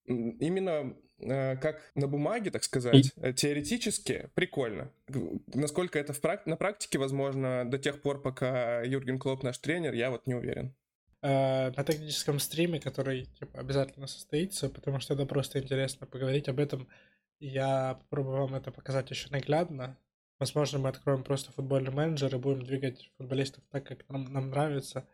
именно как на бумаге, так сказать, э, теоретически прикольно. Насколько это в прак- на практике возможно до тех пор, пока Юрген Клоп наш тренер, я вот не уверен. Э, на тактическом стриме, который типа, обязательно состоится, потому что это просто интересно поговорить об этом. Я попробую вам это показать еще наглядно. Возможно, мы откроем просто футбольный менеджер и будем двигать футболистов так, как нам, нам нравится,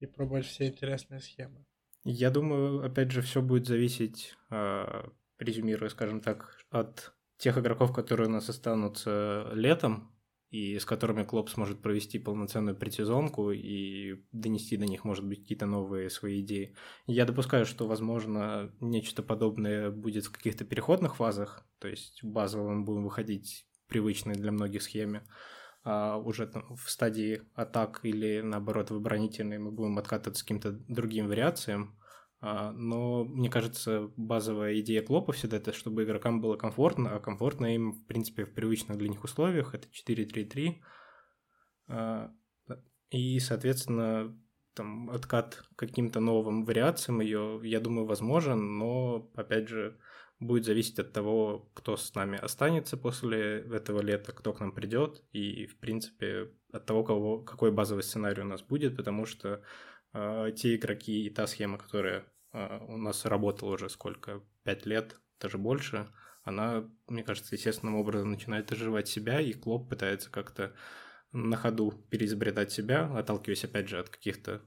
и пробовать все интересные схемы. Я думаю, опять же, все будет зависеть, э, резюмируя, скажем так, от тех игроков, которые у нас останутся летом, и с которыми Клоп сможет провести полноценную предсезонку и донести до них, может быть, какие-то новые свои идеи. Я допускаю, что, возможно, нечто подобное будет в каких-то переходных фазах, то есть базово мы будем выходить привычной для многих схеме, а уже там в стадии атак или, наоборот, в оборонительной мы будем откатываться к каким-то другим вариациям. А, Но, мне кажется, базовая идея Клопа всегда это, чтобы игрокам было комфортно, а комфортно им, в принципе, в привычных для них условиях. Это 4-3-3. А, И, соответственно, там откат каким-то новым вариациям ее, я думаю, возможен, но, опять же, будет зависеть от того, кто с нами останется после этого лета, кто к нам придет, и, в принципе, от того, кого, какой базовый сценарий у нас будет, потому что э, те игроки и та схема, которая у нас работала уже сколько, пять лет, даже больше, она, мне кажется, естественным образом начинает оживать себя, и Клоп пытается как-то на ходу переизобретать себя, отталкиваясь, опять же, от каких-то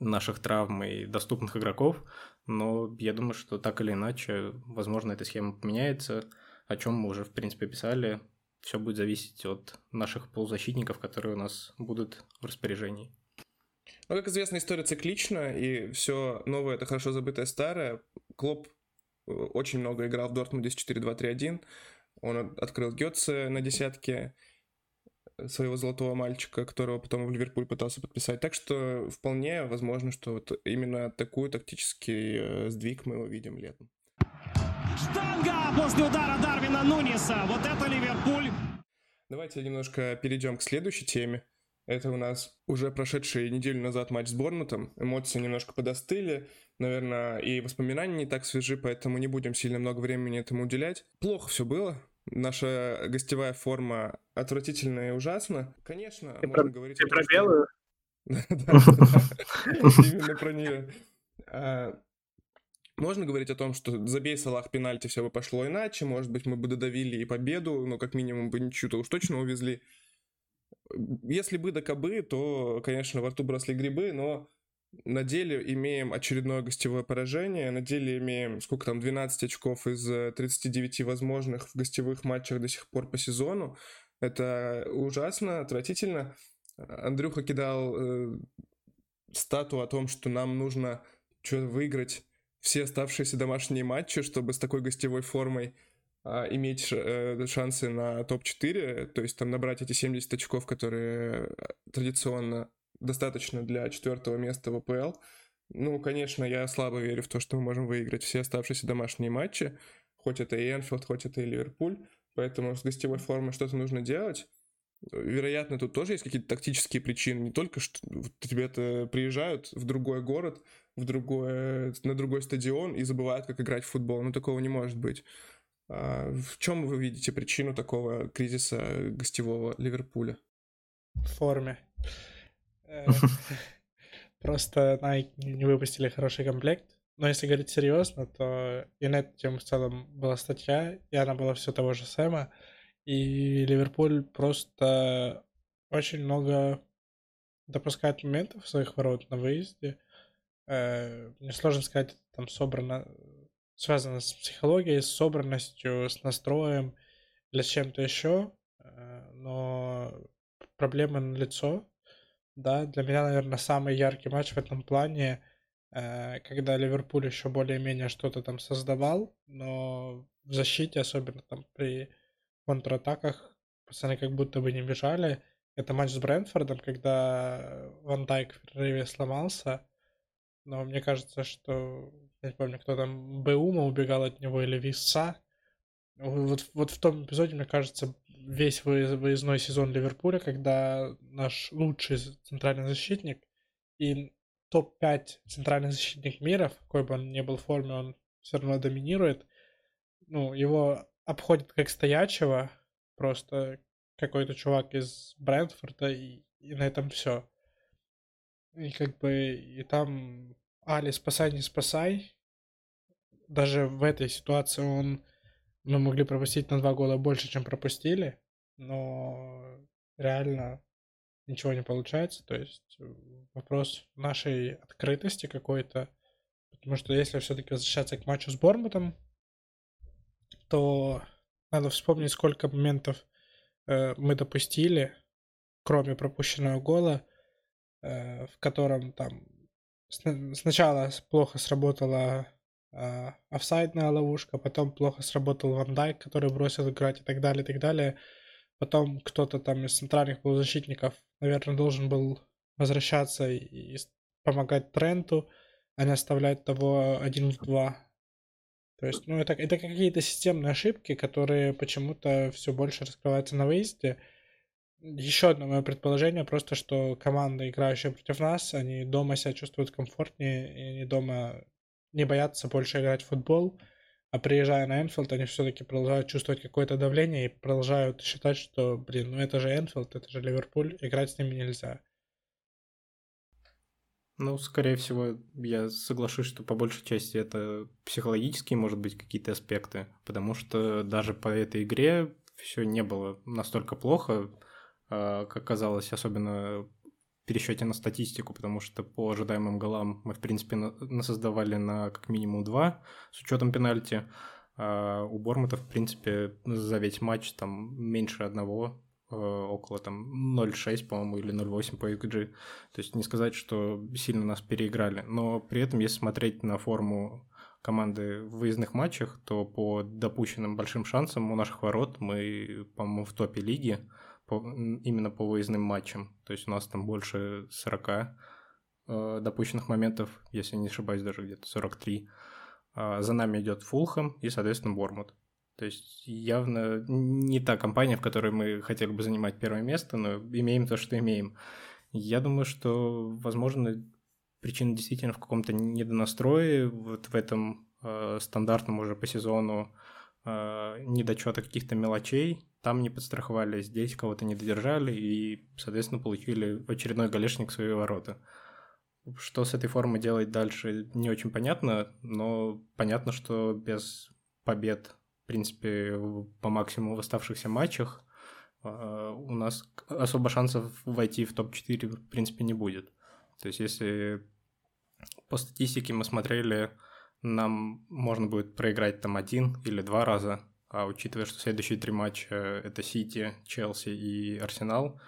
наших травм и доступных игроков, но я думаю, что так или иначе, возможно, эта схема поменяется, о чем мы уже, в принципе, писали. Все будет зависеть от наших полузащитников, которые у нас будут в распоряжении. Ну, как известно, история циклична, и все новое — это хорошо забытое старое. Клоп э, очень много играл в Дортмунде с 4-2-3-1. Он от- открыл Гетце на десятке своего золотого мальчика, которого потом в Ливерпуль пытался подписать. Так что вполне возможно, что вот именно такой тактический э, сдвиг мы увидим летом. Штанга после удара Дарвина Нуниса. Вот это Ливерпуль. Давайте немножко перейдем к следующей теме. Это у нас уже прошедший неделю назад матч с Борнмутом. Эмоции немножко подостыли, наверное, и воспоминания не так свежи, поэтому не будем сильно много времени этому уделять. Плохо все было. Наша гостевая форма отвратительная и ужасна. Конечно, Ты можно про- говорить... Том, про что- белую? Именно про нее. А, Можно говорить о том, что забей Салах пенальти, все бы пошло иначе, может быть, мы бы додавили и победу, но как минимум бы ничью-то уж точно увезли. Если бы да кобы, то, конечно, во рту бросли грибы, но на деле имеем очередное гостевое поражение, на деле имеем, сколько там, 12 очков из э, 39 возможных в гостевых матчах до сих пор по сезону. Это ужасно, отвратительно. Андрюха кидал э, стату о том, что нам нужно что выиграть все оставшиеся домашние матчи, чтобы с такой гостевой формой иметь ш- э, шансы на топ-4, то есть там набрать эти 70 очков, которые э, традиционно достаточно для четвертого места в АПЛ. Ну, конечно, я слабо верю в то, что мы можем выиграть все оставшиеся домашние матчи, хоть это и Энфилд, хоть это и Ливерпуль, поэтому с гостевой формой что-то нужно делать. Вероятно, тут тоже есть какие-то тактические причины, не только что ребята приезжают в другой город, в другое, на другой стадион и забывают, как играть в футбол. Ну, такого не может быть. А в чем вы видите причину такого кризиса гостевого Ливерпуля? В форме. Э, Просто Nike не выпустили хороший комплект. Но если говорить серьезно, то и на эту тему в целом была статья, и она была все того же Сэма. И Ливерпуль просто очень много допускает моментов своих ворот на выезде. Э, мне сложно сказать, там собрано, связано с психологией, с собранностью, с настроем или с чем-то еще, э, но проблема на лицо. Да, для меня, наверное, самый яркий матч в этом плане, э, когда Ливерпуль еще более-менее что-то там создавал, но в защите, особенно там при контратаках, пацаны как будто бы не бежали. Это матч с Брэнфордом, когда Ван Дайк в перерыве сломался, но мне кажется, что, я не помню, кто там, Беума убегал от него или Висса. Вот, вот в том эпизоде, мне кажется, весь выездной сезон Ливерпуля, когда наш лучший центральный защитник и топ-5 центральный защитник мира, в какой бы он ни был форме, он все равно доминирует. Ну, его обходит как стоячего, просто какой-то чувак из Брэнфорда, и, и на этом все. И как бы, и там Али, спасай, не спасай. Даже в этой ситуации он, мы могли пропустить на два года больше, чем пропустили, но реально ничего не получается. То есть э, вопрос нашей открытости какой-то, потому что если все-таки возвращаться к матчу с Бормутом, то надо вспомнить, сколько моментов э, мы допустили, кроме пропущенного гола, э, в котором там сначала плохо сработала э, офсайдная ловушка, потом плохо сработал Ван Дайк, который бросил играть и так далее, и так далее. Потом кто-то там из центральных полузащитников, наверное, должен был возвращаться и, и помогать Тренту, а не оставлять того один в два. То есть, ну, это, это какие-то системные ошибки, которые почему-то все больше раскрываются на выезде. Еще одно мое предположение, просто что команда, играющая против нас, они дома себя чувствуют комфортнее, и они дома не боятся больше играть в футбол, а приезжая на Энфилд, они все-таки продолжают чувствовать какое-то давление и продолжают считать, что, блин, ну это же Энфилд, это же Ливерпуль, играть с ними нельзя. Ну, скорее всего, я соглашусь, что по большей части это психологические, может быть, какие-то аспекты, потому что даже по этой игре все не было настолько плохо, как казалось, особенно в пересчете на статистику, потому что по ожидаемым голам мы, в принципе, насоздавали на как минимум два с учетом пенальти. А у Бормута, в принципе, за весь матч там меньше одного, э, около там 0.6, по-моему, или 0.8 по XG. То есть не сказать, что сильно нас переиграли. Но при этом, если смотреть на форму команды в выездных матчах, то по допущенным большим шансам у наших ворот мы, по-моему, в топе лиги по, именно по выездным матчам. То есть у нас там больше 40 э, допущенных моментов, если не ошибаюсь, даже где-то 43. А за нами идет Фулхэм и, соответственно, Бормут. То есть явно не та компания, в которой мы хотели бы занимать первое место, но имеем то, что имеем. Я думаю, что, возможно, причина действительно в каком-то недонастрое, вот в этом э, стандартном уже по сезону недочета каких-то мелочей, там не подстраховали, здесь кого-то не додержали и, соответственно, получили очередной голешник в свои ворота. Что с этой формой делать дальше, не очень понятно, но понятно, что без побед, в принципе, по максимуму в оставшихся матчах а, у нас особо шансов войти в топ-4, в принципе, не будет. То есть, если по статистике мы смотрели, нам можно будет проиграть там один или два раза, а учитывая, что следующие три матча – это Сити, Челси и Арсенал,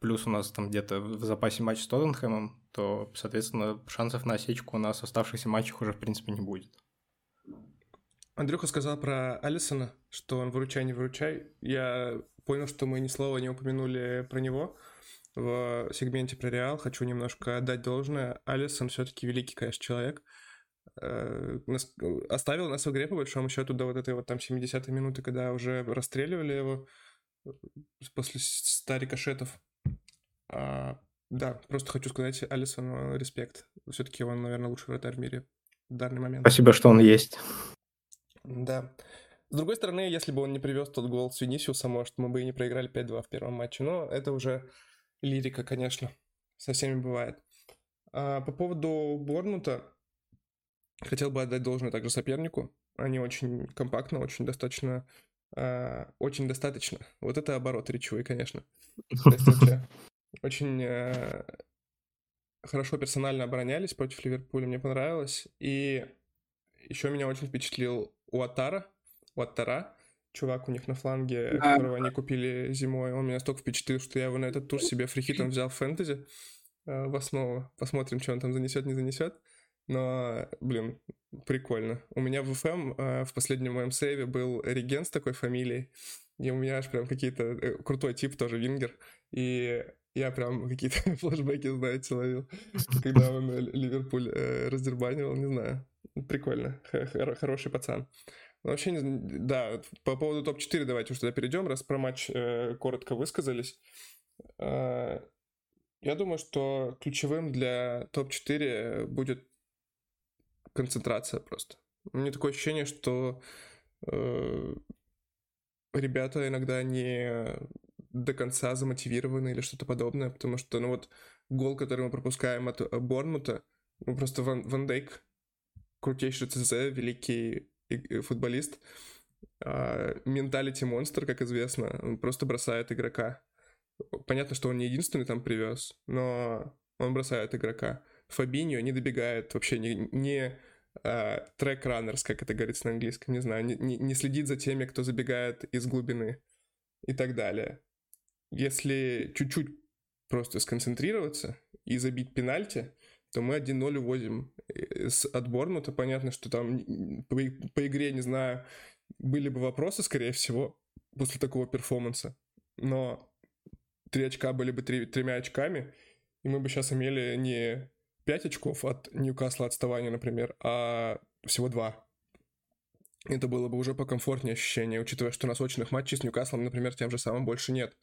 плюс у нас там где-то в запасе матч с Тоттенхэмом, то, соответственно, шансов на осечку у нас в оставшихся матчах уже, в принципе, не будет. Андрюха сказал про Алисона, что он выручай, не выручай. Я понял, что мы ни слова не упомянули про него в сегменте про Реал. Хочу немножко отдать должное. Алисон все-таки великий, конечно, человек. Э, оставил нас в игре, по большому счету, до вот этой вот там 70-й минуты, когда уже расстреливали его э, после 100 рикошетов. А, да, просто хочу сказать Алисону респект. Все-таки он, наверное, лучший вратарь в мире в данный момент. Спасибо, что он есть. Да. С другой стороны, если бы он не привез тот гол с Винисиуса, может, мы бы и не проиграли 5-2 в первом матче. Но это уже лирика, конечно. Со всеми бывает. А по поводу Борнута, Хотел бы отдать должное также сопернику. Они очень компактно, очень достаточно... Э, очень достаточно. Вот это оборот речевой, конечно. очень э, хорошо персонально оборонялись против Ливерпуля, мне понравилось. И еще меня очень впечатлил Уатара, Уатара, чувак у них на фланге, да. которого они купили зимой. Он меня столько впечатлил, что я его на этот тур себе free hit ом взял в фэнтези э, в основу. Посмотрим, что он там занесет, не занесет. Но, блин, прикольно. У меня в FM э, в последнем моем сейве был реген с такой фамилией. И у меня аж прям какие-то... Э, крутой тип тоже, вингер. И я прям какие-то флешбеки, знаете, ловил, когда он Ливерпуль э, раздербанивал, не знаю. Прикольно, хороший пацан. Вообще, да, по поводу топ-4 давайте уже туда перейдем, раз про матч э, коротко высказались. Э, я думаю, что ключевым для топ-4 будет концентрация просто. У меня такое ощущение, что э, ребята иногда не до конца замотивированы или что-то подобное, потому что, ну вот, гол, который мы пропускаем от э, Борнмута, ну просто Ван, Ван Дейк, крутейший ЦЗ, великий футболист, менталити монстр, как известно, он просто бросает игрока. Понятно, что он не единственный там привез, но он бросает игрока. Фабиньо не добегает вообще, не, не а, трек-раннерс, как это говорится на английском, не знаю, не, не, следит за теми, кто забегает из глубины и так далее. Если чуть-чуть просто сконцентрироваться и забить пенальти, то мы 1-0 увозим э, с отборну, то понятно, что там по, по игре, не знаю, были бы вопросы, скорее всего, после такого перформанса, но три очка были бы три, тремя очками, и мы бы сейчас имели не 5 очков от Ньюкасла отставания, например, а всего 2. Это было бы уже покомфортнее ощущение, учитывая, что у нас очных матчей с Ньюкаслом, например, тем же самым больше нет.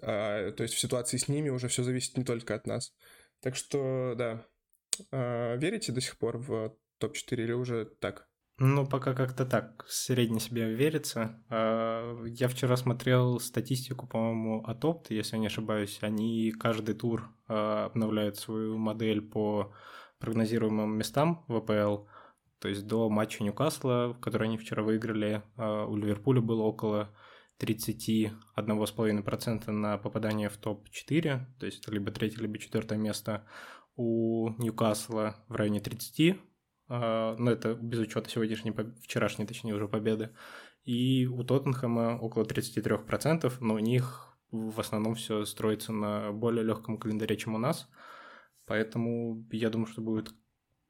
А, то есть в ситуации с ними уже все зависит не только от нас. Так что, да. А, верите до сих пор в топ-4 или уже так? Ну, пока как-то так, средне себе верится. А, я вчера смотрел статистику, по-моему, от Опт, если не ошибаюсь. Они каждый тур а, обновляют свою модель по прогнозируемым местам в АПЛ. То есть до матча Ньюкасла, который они вчера выиграли, у Ливерпуля было около 31,5% на попадание в топ-4, то есть это либо третье, либо четвертое место. У Ньюкасла в районе 30, а, но это без учета сегодняшней, вчерашней, точнее, уже победы. И у Тоттенхэма около 33%, но у них в основном все строится на более легком календаре, чем у нас. Поэтому я думаю, что будет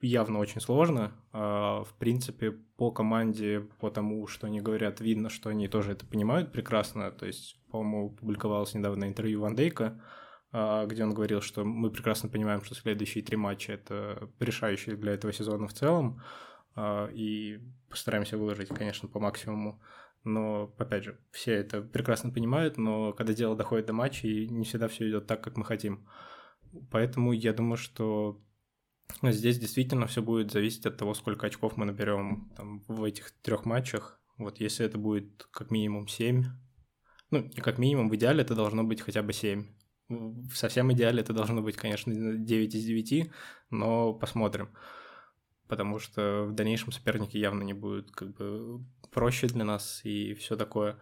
явно очень сложно. А, в принципе, по команде, по тому, что они говорят, видно, что они тоже это понимают прекрасно. То есть, по-моему, публиковалось недавно интервью Ван Дейка, где он говорил, что мы прекрасно понимаем, что следующие три матча — это решающие для этого сезона в целом, а, и постараемся выложить, конечно, по максимуму. Но, опять же, все это прекрасно понимают, но когда дело доходит до матчей, не всегда все идет так, как мы хотим. Поэтому я думаю, что Здесь действительно все будет зависеть от того, сколько очков мы наберем там, в этих трех матчах. Вот если это будет как минимум 7, ну, не как минимум, в идеале это должно быть хотя бы 7. В совсем идеале это должно быть, конечно, 9 из 9, но посмотрим. Потому что в дальнейшем соперники явно не будут как бы проще для нас и все такое.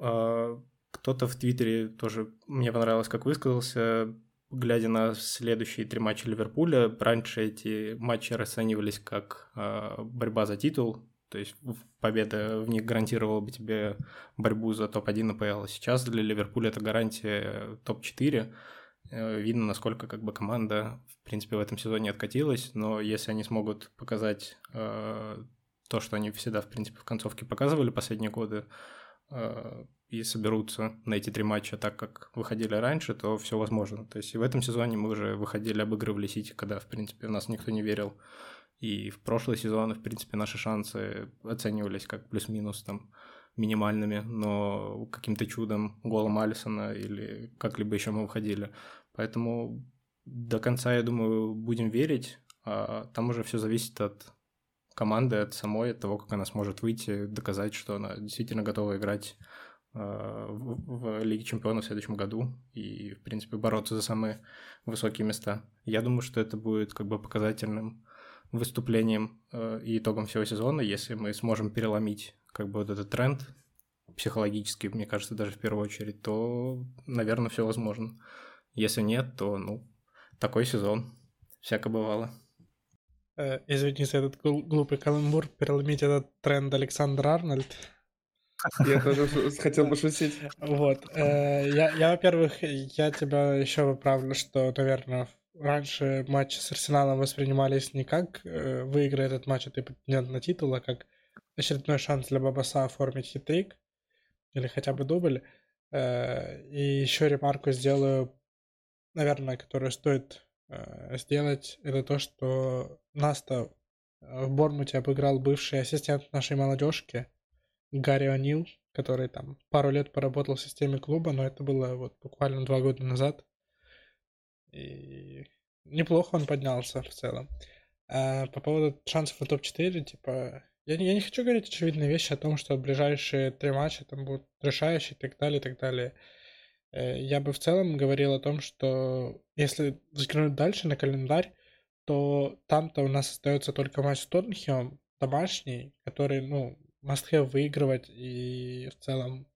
А, кто-то в Твиттере тоже мне понравилось, как высказался, глядя на следующие три матча Ливерпуля, раньше эти матчи расценивались как э, борьба за титул, то есть победа в них гарантировала бы тебе борьбу за топ-1 АПЛ. Сейчас для Ливерпуля это гарантия топ-4. Э, видно, насколько как бы команда, в принципе, в этом сезоне откатилась, но если они смогут показать э, то, что они всегда, в принципе, в концовке показывали последние годы, э, и соберутся на эти три матча так, как выходили раньше, то все возможно. То есть и в этом сезоне мы уже выходили, обыгрывали Сити, когда, в принципе, в нас никто не верил. И в прошлый сезон, в принципе, наши шансы оценивались как плюс-минус там минимальными, но каким-то чудом голом Алисона или как-либо еще мы выходили. Поэтому до конца, я думаю, будем верить, а там уже все зависит от команды, от самой, от того, как она сможет выйти, доказать, что она действительно готова играть в, в Лиге Чемпионов в следующем году и, в принципе, бороться за самые высокие места. Я думаю, что это будет как бы показательным выступлением э, и итогом всего сезона, если мы сможем переломить как бы вот этот тренд психологически, мне кажется, даже в первую очередь, то, наверное, все возможно. Если нет, то, ну, такой сезон. Всяко бывало. Э, извини за этот глупый каламбур. Переломить этот тренд Александр Арнольд. Я тоже хотел пошутить. Вот. Э, я, я, во-первых, я тебя еще выправлю, что, наверное, раньше матчи с Арсеналом воспринимались не как э, выиграть этот матч, а ты претендент на титул, а как очередной шанс для Бабаса оформить хитрик или хотя бы дубль. Э, и еще ремарку сделаю, наверное, которую стоит э, сделать, это то, что Наста в Бормуте обыграл бывший ассистент нашей молодежки Гарри О'Нил, который там пару лет поработал в системе клуба, но это было вот буквально два года назад. И неплохо он поднялся в целом. А по поводу шансов на топ-4, типа, я не, я не хочу говорить очевидные вещи о том, что ближайшие три матча там будут решающие и так далее, и так далее. Э, я бы в целом говорил о том, что если взглянуть дальше на календарь, то там-то у нас остается только матч с Тоттенхэмом, домашний, который, ну, must have выигрывать и в целом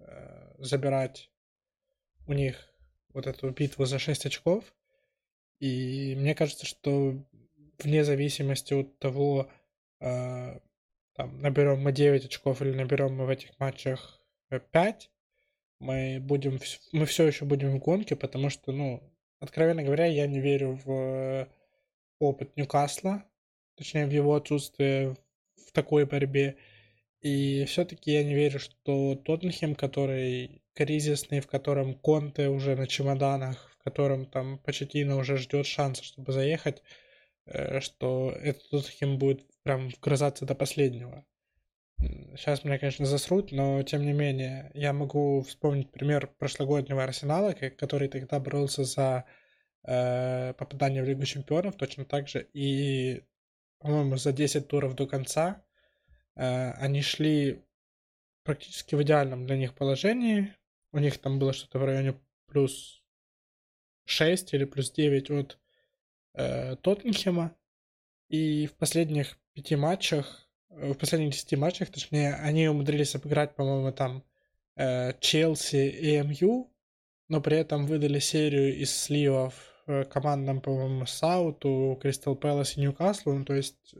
э, забирать у них вот эту битву за 6 очков. И мне кажется, что вне зависимости от того, э, там, наберем мы 9 очков или наберем мы в этих матчах 5, мы будем, мы все еще будем в гонке, потому что, ну, откровенно говоря, я не верю в опыт Ньюкасла, точнее, в его отсутствие в такой борьбе. И все-таки я не верю, что Тоттенхем, который кризисный, в котором Конте уже на чемоданах, в котором там Почетина уже ждет шанса, чтобы заехать, э, что этот Тоттенхем будет прям вгрызаться до последнего. Сейчас меня, конечно, засрут, но тем не менее, я могу вспомнить пример прошлогоднего Арсенала, который тогда боролся за э, попадание в Лигу Чемпионов, точно так же, и, по-моему, за 10 туров до конца Э, они шли практически в идеальном для них положении. У них там было что-то в районе плюс 6 или плюс 9 от э, Тоттенхема. И в последних пяти матчах, э, в последних десяти матчах, точнее, они умудрились обыграть, по-моему, там э, Челси и МЮ, но при этом выдали серию из сливов э, командам, по-моему, Сауту, Кристал Пэлас и Ньюкаслу. Ну, то есть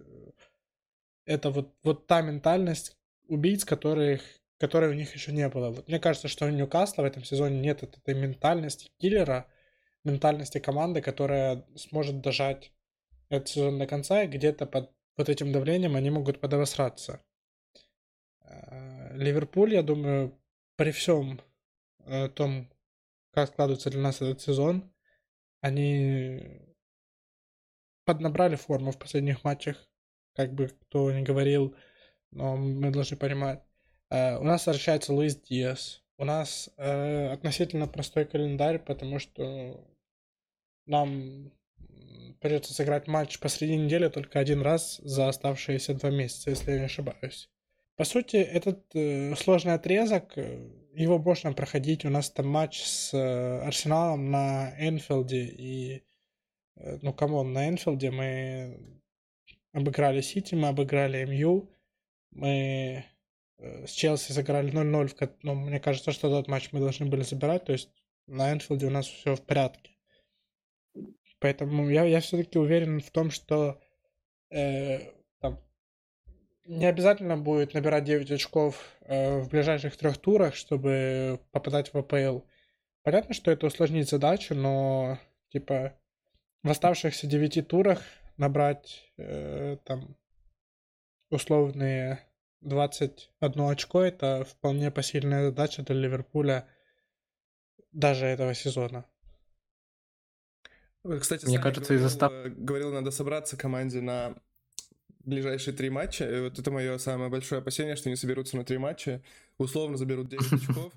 это вот, вот та ментальность убийц, которых, которой у них еще не было. Вот мне кажется, что у Ньюкасла в этом сезоне нет этой ментальности киллера, ментальности команды, которая сможет дожать этот сезон до конца, и где-то под вот этим давлением они могут подобосраться. Э, Ливерпуль, я думаю, при всем э, том, как складывается для нас этот сезон, они поднабрали форму в последних матчах как бы кто ни говорил, но мы должны понимать. Э, у нас возвращается Луис Диас. У нас э, относительно простой календарь, потому что нам придется сыграть матч посреди недели только один раз за оставшиеся два месяца, если я не ошибаюсь. По сути, этот э, сложный отрезок, э, его можно проходить. У нас там матч с э, Арсеналом на Энфилде, и, э, ну, come on, на Энфилде мы обыграли Сити, мы обыграли МЮ, мы с Челси сыграли 0-0, ну, мне кажется, что тот матч мы должны были забирать, то есть на Энфилде у нас все в порядке. Поэтому я, я все-таки уверен в том, что э, там, не обязательно будет набирать 9 очков э, в ближайших трех турах, чтобы попадать в АПЛ. Понятно, что это усложнит задачу, но типа в оставшихся 9 турах набрать э, там условные 21 очко, это вполне посильная задача для Ливерпуля даже этого сезона. Кстати, мне кажется, из-за став... Э, говорил, надо собраться команде на ближайшие три матча. И вот это мое самое большое опасение, что они соберутся на три матча, условно заберут 9 очков,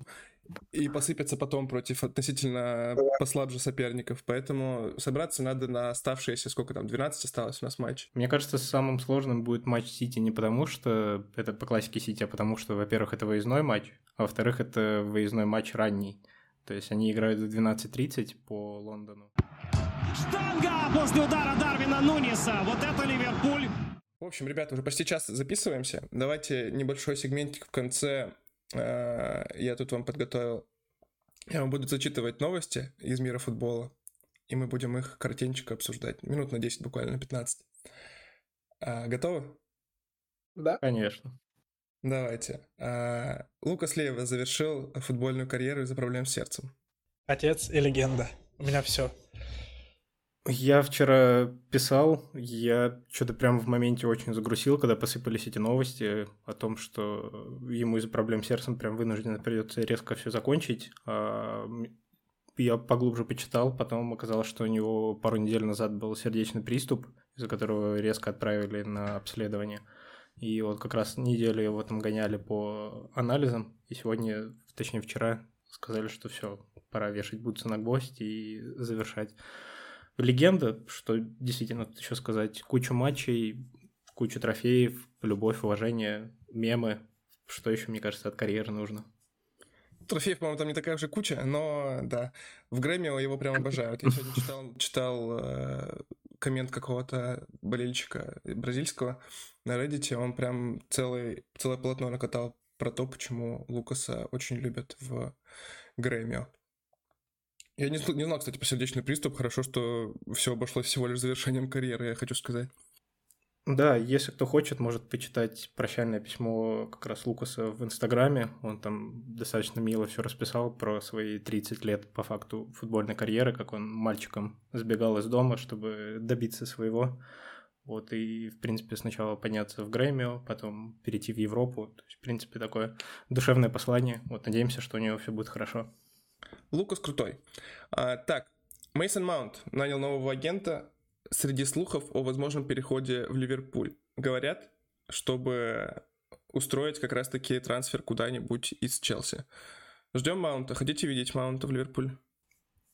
и посыпятся потом против относительно послабже соперников. Поэтому собраться надо на оставшиеся, сколько там, 12 осталось у нас матч. Мне кажется, самым сложным будет матч Сити не потому, что это по классике Сити, а потому что, во-первых, это выездной матч, а во-вторых, это выездной матч ранний. То есть они играют в 12.30 по Лондону. Штанга после удара Дарвина Нуниса. Вот это Ливерпуль. В общем, ребята, уже почти час записываемся. Давайте небольшой сегментик в конце я тут вам подготовил Я вам буду зачитывать новости из мира футбола, и мы будем их коротенько обсуждать. Минут на 10, буквально на 15. А, готовы? Да. Конечно. Давайте. А, Лукас Лева завершил футбольную карьеру из-за проблем с сердцем. Отец и легенда. У меня все. Я вчера писал, я что-то прям в моменте очень загрузил, когда посыпались эти новости о том, что ему из-за проблем с сердцем прям вынужденно придется резко все закончить. А, я поглубже почитал, потом оказалось, что у него пару недель назад был сердечный приступ, из-за которого резко отправили на обследование. И вот как раз неделю его там гоняли по анализам, и сегодня, точнее вчера, сказали, что все, пора вешать бутсы на гвоздь и завершать легенда, что действительно тут еще сказать, кучу матчей, кучу трофеев, любовь, уважение, мемы, что еще, мне кажется, от карьеры нужно. Трофеев, по-моему, там не такая уже куча, но да, в Грэмми его прям обожают. Я сегодня читал, читал э, коммент какого-то болельщика бразильского на Reddit, он прям целый, целое полотно накатал про то, почему Лукаса очень любят в Грэмми. Я не, не знал, кстати, про сердечный приступ. Хорошо, что все обошлось всего лишь завершением карьеры, я хочу сказать. Да, если кто хочет, может почитать прощальное письмо как раз Лукаса в Инстаграме. Он там достаточно мило все расписал про свои 30 лет по факту футбольной карьеры, как он мальчиком сбегал из дома, чтобы добиться своего. Вот, и, в принципе, сначала подняться в Грэмио, потом перейти в Европу. То есть, в принципе, такое душевное послание. Вот, надеемся, что у него все будет хорошо. Лукас крутой. А, так, Мейсон Маунт нанял нового агента среди слухов о возможном переходе в Ливерпуль. Говорят, чтобы устроить как раз-таки трансфер куда-нибудь из Челси. Ждем Маунта. Хотите видеть Маунта в Ливерпуль?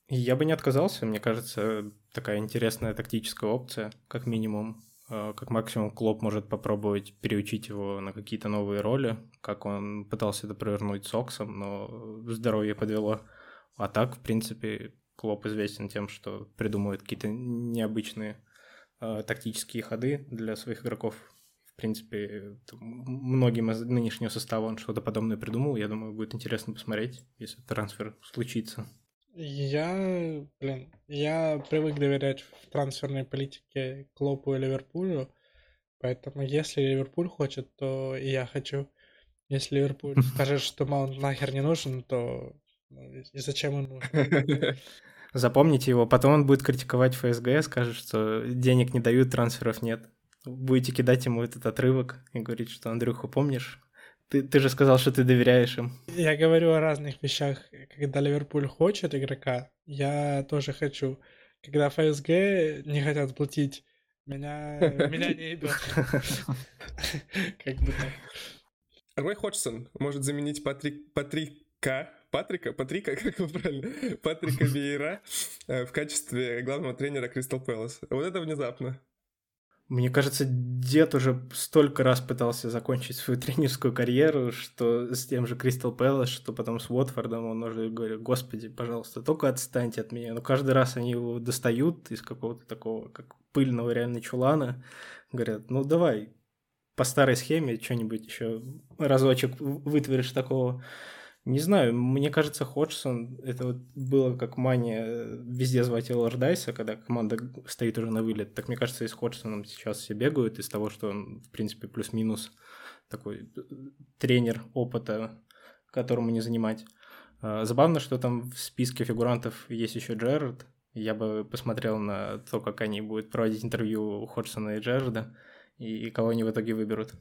Я бы не отказался. Мне кажется, такая интересная тактическая опция, как минимум. А, как максимум Клоп может попробовать переучить его на какие-то новые роли, как он пытался это провернуть с Оксом, но здоровье подвело. А так, в принципе, Клоп известен тем, что придумывает какие-то необычные э, тактические ходы для своих игроков. В принципе, многим из нынешнего состава он что-то подобное придумал. Я думаю, будет интересно посмотреть, если трансфер случится. Я, блин, я привык доверять в трансферной политике Клопу и Ливерпулю, поэтому если Ливерпуль хочет, то и я хочу. Если Ливерпуль скажет, что Маунт нахер не нужен, то и зачем он нужен? Запомните его, потом он будет критиковать ФСГ, скажет, что денег не дают, трансферов нет. Будете кидать ему этот отрывок и говорить, что Андрюху, помнишь? Ты, ты же сказал, что ты доверяешь им. Я говорю о разных вещах. Когда Ливерпуль хочет игрока, я тоже хочу. Когда ФСГ не хотят платить, меня, меня не идет. Как бы так. Рой Ходжсон может заменить Патрик, Патрика Патрика, Патрика, как его правильно, Патрика Вейера э, в качестве главного тренера Кристал Пэлас. Вот это внезапно. Мне кажется, дед уже столько раз пытался закончить свою тренерскую карьеру, что с тем же Кристал Пэлас, что потом с Уотфордом, он уже говорит, господи, пожалуйста, только отстаньте от меня. Но каждый раз они его достают из какого-то такого, как пыльного реально чулана, говорят, ну давай, по старой схеме что-нибудь еще разочек вытворишь такого. Не знаю, мне кажется, Ходжсон, это вот было как мания э, везде звать Лордайса, когда команда стоит уже на вылет. Так мне кажется, и с Ходжсоном сейчас все бегают из того, что он, в принципе, плюс-минус такой э, тренер опыта, которому не занимать. А, забавно, что там в списке фигурантов есть еще Джерард. Я бы посмотрел на то, как они будут проводить интервью Ходжсона и Джерарда, и кого они в итоге выберут.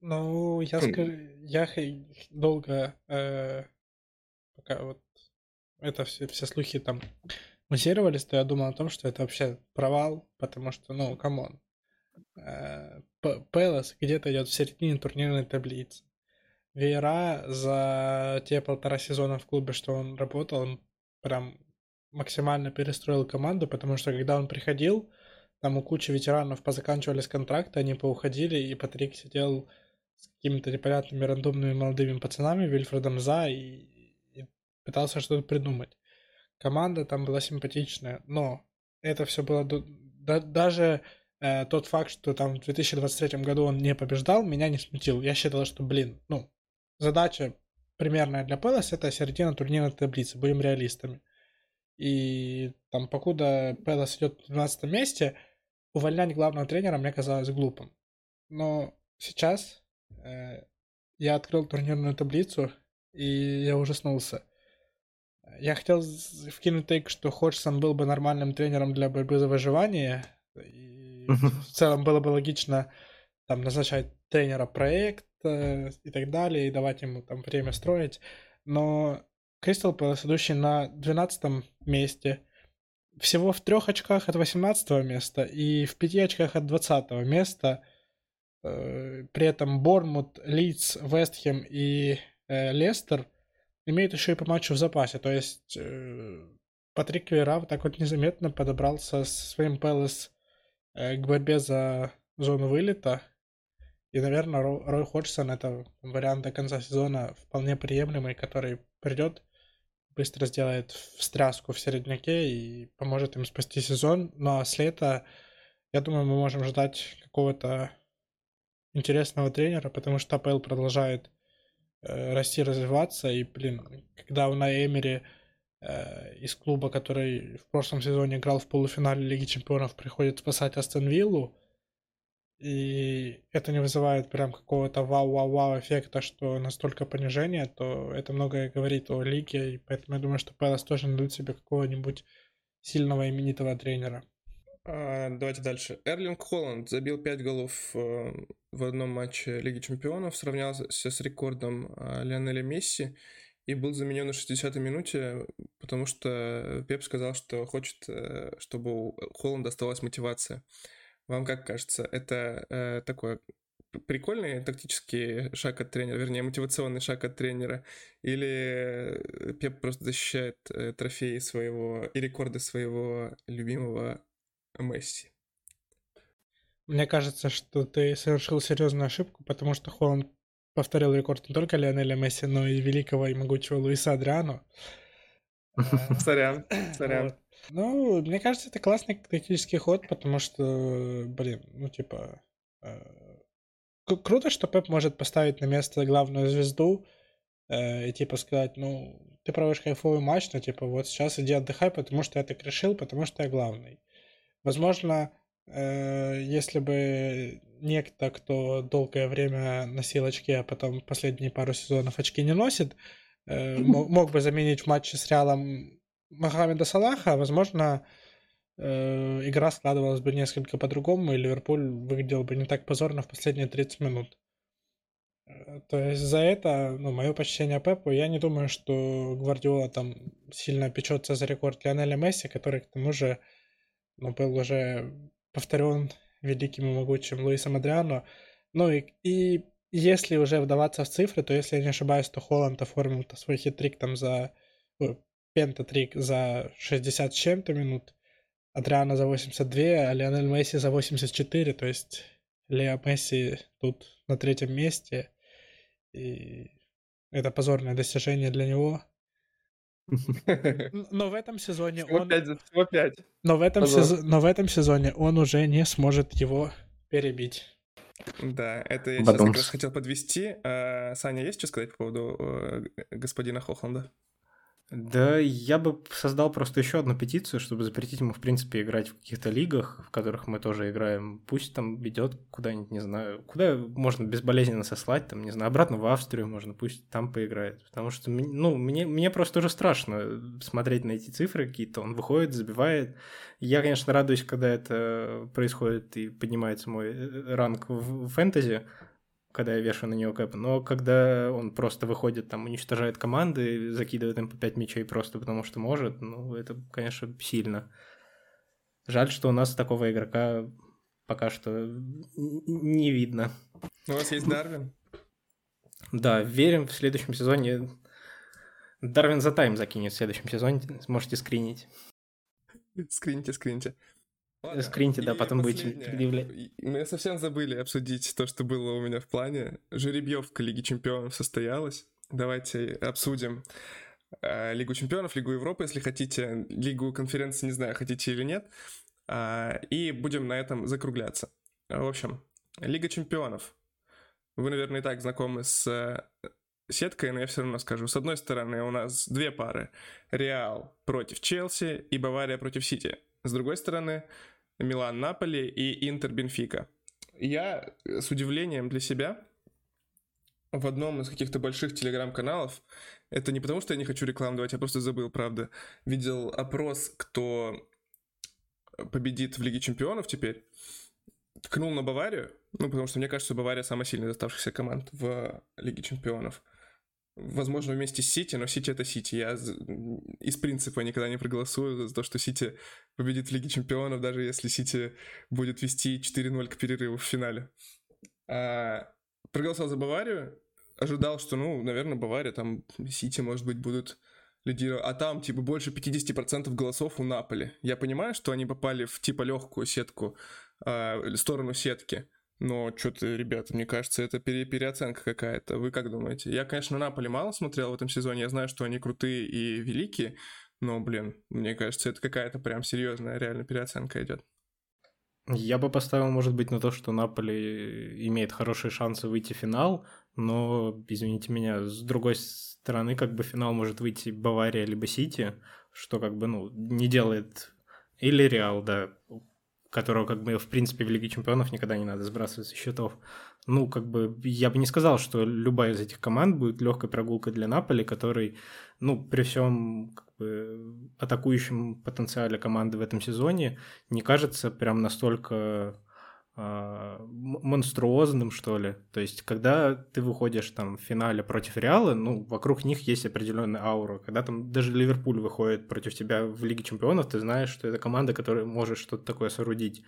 Ну, я Хм. скажу, я долго, э, пока вот это все, все слухи там муссировались, то я думал о том, что это вообще провал, потому что, ну, come on. Э, Пэлас где-то идет в середине турнирной таблицы. Вейра за те полтора сезона в клубе, что он работал, он прям максимально перестроил команду, потому что когда он приходил, там у кучи ветеранов позаканчивались контракты, они поуходили, и Патрик сидел с какими-то непонятными рандомными молодыми пацанами, Вильфредом За, и, и пытался что-то придумать. Команда там была симпатичная, но это все было... Да, даже э, тот факт, что там в 2023 году он не побеждал, меня не смутил. Я считал, что, блин, ну, задача примерная для Пелос это середина турнирной таблицы, будем реалистами. И там, покуда Пелос идет в 12 месте, увольнять главного тренера мне казалось глупым. Но сейчас я открыл турнирную таблицу, и я ужаснулся. Я хотел вкинуть тейк, что Ходжсон был бы нормальным тренером для борьбы за выживание. И в целом было бы логично там назначать тренера проект э, и так далее, и давать ему там время строить. Но Кристал Пэлас, идущий на 12 месте, всего в трех очках от 18 места и в пяти очках от 20 места. Э, при этом Бормут, Лидс, Вестхем и э, Лестер имеют еще и по матчу в запасе. То есть э, Патрик Вера вот так вот незаметно подобрался со своим Пэлас к борьбе за зону вылета. И, наверное, Рой Ходжсон это вариант до конца сезона вполне приемлемый, который придет, быстро сделает встряску в середняке и поможет им спасти сезон. Ну а с лета, я думаю, мы можем ждать какого-то интересного тренера, потому что АПЛ продолжает э, расти, развиваться. И, блин, когда у Эмери э, из клуба, который в прошлом сезоне играл в полуфинале Лиги Чемпионов, приходит спасать Астон Виллу, и это не вызывает прям какого-то вау-вау-вау эффекта, что настолько понижение, то это многое говорит о лиге, и поэтому я думаю, что Пэлас тоже найдут себе какого-нибудь сильного именитого тренера. А, давайте дальше. Эрлинг Холланд забил 5 голов э, в одном матче Лиги Чемпионов, сравнялся с рекордом э, Лионеля Месси и был заменен на 60-й минуте, потому что Пеп сказал, что хочет, э, чтобы у Холланда оставалась мотивация. Вам как кажется, это э, такой прикольный тактический шаг от тренера, вернее, мотивационный шаг от тренера, или Пеп просто защищает э, трофеи своего и рекорды своего любимого Месси? Мне кажется, что ты совершил серьезную ошибку, потому что Холланд повторил рекорд не только Лионеля Месси, но и великого и могучего Луиса Адриано. Сорян, сорян. Ну, мне кажется, это классный тактический ход, потому что, блин, ну, типа... Э, круто, что Пеп может поставить на место главную звезду э, и, типа, сказать, ну, ты проводишь кайфовый матч, но, типа, вот сейчас иди отдыхай, потому что я так решил, потому что я главный. Возможно, э, если бы некто, кто долгое время носил очки, а потом последние пару сезонов очки не носит, э, мог бы заменить в матче с Реалом Мохаммеда Салаха, возможно, э, игра складывалась бы несколько по-другому, и Ливерпуль выглядел бы не так позорно в последние 30 минут. Э, то есть за это, ну, мое почтение Пепу, я не думаю, что Гвардиола там сильно печется за рекорд Лионеля Месси, который, к тому же, ну, был уже повторен великим и могучим Луисом Адриано. Ну и, и если уже вдаваться в цифры, то если я не ошибаюсь, то Холланд оформил -то свой хитрик там за пентатрик за 60 с чем-то минут, Адриана за 82, а Лионель Месси за 84, то есть Лео Месси тут на третьем месте, и это позорное достижение для него. Но в этом сезоне он... Но в этом, сезон... Но в этом сезоне он уже не сможет его перебить. Да, это я сейчас как раз хотел подвести. А, Саня, есть что сказать по поводу э, господина Хохланда? Да, я бы создал просто еще одну петицию, чтобы запретить ему, в принципе, играть в каких-то лигах, в которых мы тоже играем. Пусть там идет куда-нибудь, не знаю, куда можно безболезненно сослать, там, не знаю, обратно в Австрию можно, пусть там поиграет. Потому что, ну, мне, мне просто уже страшно смотреть на эти цифры какие-то. Он выходит, забивает. Я, конечно, радуюсь, когда это происходит и поднимается мой э, ранг в фэнтези, когда я вешаю на него кэп, но когда он просто выходит, там, уничтожает команды, закидывает им по 5 мячей просто потому, что может, ну, это, конечно, сильно. Жаль, что у нас такого игрока пока что не видно. У вас есть Дарвин? Да, верим в следующем сезоне. Дарвин за тайм закинет в следующем сезоне, сможете скринить. Скрините, скрините. Ладно. Скриньте, да, потом будете предъявлять. Мы совсем забыли обсудить то, что было у меня в плане. Жеребьевка Лиги Чемпионов состоялась. Давайте обсудим э, Лигу Чемпионов, Лигу Европы, если хотите, Лигу конференции, не знаю, хотите или нет. Э, и будем на этом закругляться. В общем, Лига Чемпионов. Вы, наверное, и так знакомы с сеткой, но я все равно скажу. С одной стороны, у нас две пары. Реал против Челси и Бавария против Сити. С другой стороны, Милан Наполи и Интер Бенфика. Я с удивлением для себя в одном из каких-то больших телеграм-каналов, это не потому, что я не хочу рекламу давать, я просто забыл, правда, видел опрос, кто победит в Лиге Чемпионов теперь, ткнул на Баварию, ну, потому что мне кажется, Бавария самая сильная из оставшихся команд в Лиге Чемпионов. Возможно, вместе с Сити, но Сити это Сити. Я из принципа никогда не проголосую за то, что Сити победит в Лиге Чемпионов, даже если Сити будет вести 4-0 к перерыву в финале. А, проголосовал за Баварию, ожидал, что, ну, наверное, Бавария, там Сити, может быть, будут лидировать. А там, типа, больше 50% голосов у Наполи. Я понимаю, что они попали в, типа, легкую сетку, э, сторону сетки. Но что-то, ребята, мне кажется, это пере переоценка какая-то. Вы как думаете? Я, конечно, Наполи мало смотрел в этом сезоне. Я знаю, что они крутые и великие. Но, блин, мне кажется, это какая-то прям серьезная реально переоценка идет. Я бы поставил, может быть, на то, что Наполи имеет хорошие шансы выйти в финал, но, извините меня, с другой стороны, как бы финал может выйти Бавария либо Сити, что как бы, ну, не делает... Или Реал, да, которого как бы в принципе в Лиге Чемпионов никогда не надо сбрасывать со счетов. Ну, как бы я бы не сказал, что любая из этих команд будет легкой прогулкой для Наполи, который, ну, при всем как бы, атакующем потенциале команды в этом сезоне не кажется прям настолько монструозным, что ли. То есть, когда ты выходишь там в финале против Реала, ну, вокруг них есть определенная аура. Когда там даже Ливерпуль выходит против тебя в Лиге Чемпионов, ты знаешь, что это команда, которая может что-то такое соорудить.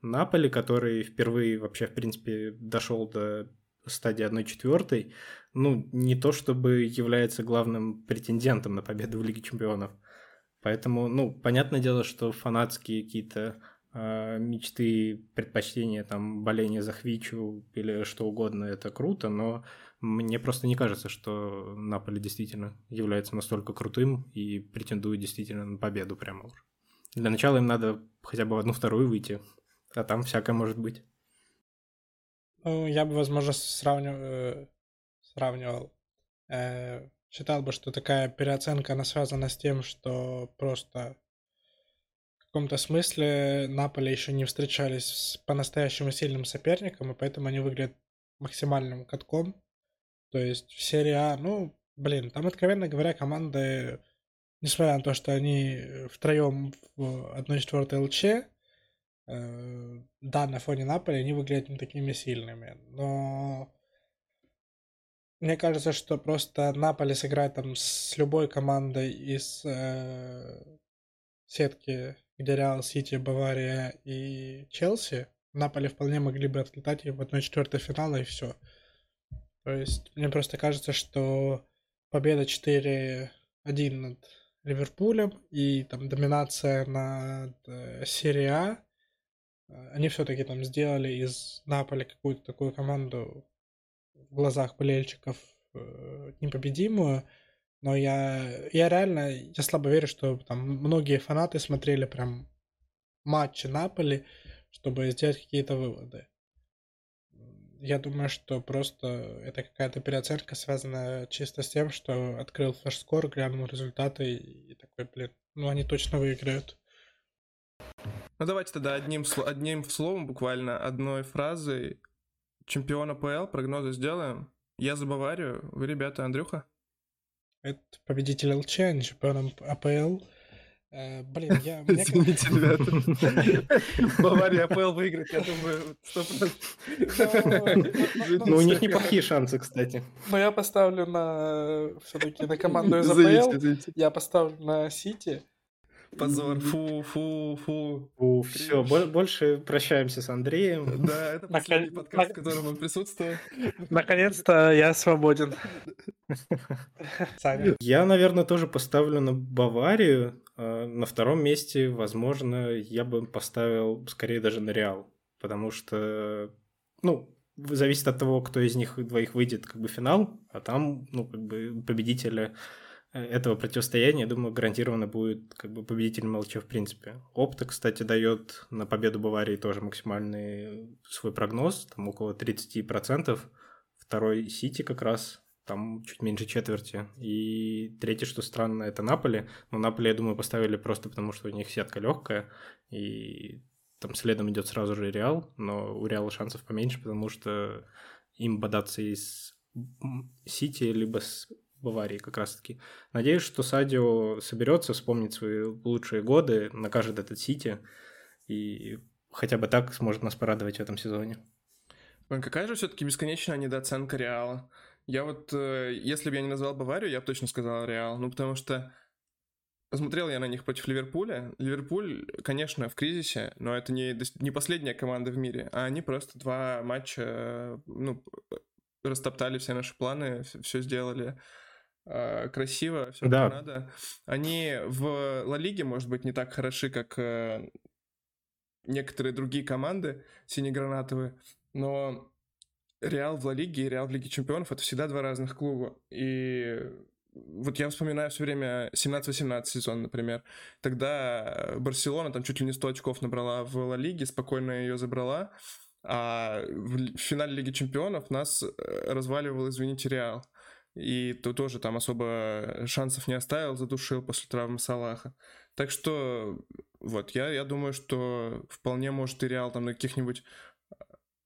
Наполи, который впервые вообще, в принципе, дошел до стадии 1-4, ну, не то чтобы является главным претендентом на победу в Лиге Чемпионов. Поэтому, ну, понятное дело, что фанатские какие-то а, мечты, предпочтения, там, боление за Хвичу или что угодно, это круто, но мне просто не кажется, что Наполе действительно является настолько крутым и претендует действительно на победу прямо уже. Для начала им надо хотя бы в одну-вторую выйти, а там всякое может быть. Ну, я бы, возможно, сравнивал, э, сравнивал э, считал бы, что такая переоценка, она связана с тем, что просто каком-то смысле Наполе еще не встречались с по-настоящему сильным соперником, и поэтому они выглядят максимальным катком. То есть в серии А, ну, блин, там, откровенно говоря, команды, несмотря на то, что они втроем в 1-4 ЛЧ, э, да, на фоне Наполи они выглядят не такими сильными, но мне кажется, что просто Наполи сыграет там с любой командой из э, сетки где Реал, Сити, Бавария и Челси, Наполе вполне могли бы отлетать в 1-4 финала, и все. То есть, мне просто кажется, что победа 4-1 над Ливерпулем и там доминация над э, серия А, э, они все-таки там сделали из Наполи какую-то такую команду в глазах болельщиков э, непобедимую. Но я, я реально, я слабо верю, что там многие фанаты смотрели прям матчи Наполи, чтобы сделать какие-то выводы. Я думаю, что просто это какая-то переоценка, связанная чисто с тем, что открыл флеш-скор, глянул результаты и такой, блин, ну они точно выиграют. Ну давайте тогда одним, одним словом, буквально одной фразой. Чемпион АПЛ, прогнозы сделаем. Я за Баварию, вы, ребята, Андрюха? Это победитель ЛЧ, а не чемпионом АПЛ. Э, блин, я... Извините, ребята. Бавария АПЛ выиграет, я думаю, 100%. Ну, у них неплохие шансы, кстати. Но я поставлю на... Все-таки на команду из АПЛ. Я поставлю на Сити. Позор, фу, фу, фу. Фу, все, больше прощаемся с Андреем. Да, это последний подкаст, в котором он присутствует. Наконец-то я свободен. Саня. Я, наверное, тоже поставлю на Баварию. А, на втором месте, возможно, я бы поставил скорее даже на Реал. Потому что, ну, зависит от того, кто из них двоих выйдет как бы в финал, а там, ну, как бы победителя этого противостояния, я думаю, гарантированно будет как бы победитель МЛЧ в принципе. Опта, кстати, дает на победу Баварии тоже максимальный свой прогноз, там около 30%. Второй Сити как раз там чуть меньше четверти. И третье, что странно, это Наполи. Но Наполи, я думаю, поставили просто потому, что у них сетка легкая, и там следом идет сразу же Реал, но у Реала шансов поменьше, потому что им бодаться из Сити либо с Баварии как раз-таки. Надеюсь, что Садио соберется вспомнить свои лучшие годы, накажет этот Сити и хотя бы так сможет нас порадовать в этом сезоне. Какая же все-таки бесконечная недооценка Реала. Я вот, э, если бы я не назвал Баварию, я бы точно сказал Реал. Ну, потому что посмотрел я на них против Ливерпуля. Ливерпуль, конечно, в кризисе, но это не, не последняя команда в мире, а они просто два матча, э, ну, растоптали все наши планы, все сделали красиво, все да. как надо. Они в Ла Лиге, может быть, не так хороши, как э, некоторые другие команды синегранатовые, но Реал в Ла Лиге и Реал в Лиге Чемпионов это всегда два разных клуба. И вот я вспоминаю все время 17-18 сезон, например. Тогда Барселона там чуть ли не 100 очков набрала в Ла Лиге, спокойно ее забрала. А в финале Лиги Чемпионов нас э, разваливал, извините, Реал. И то тоже там особо шансов не оставил, задушил после травмы Салаха. Так что вот, я, я думаю, что вполне может и Реал там на каких-нибудь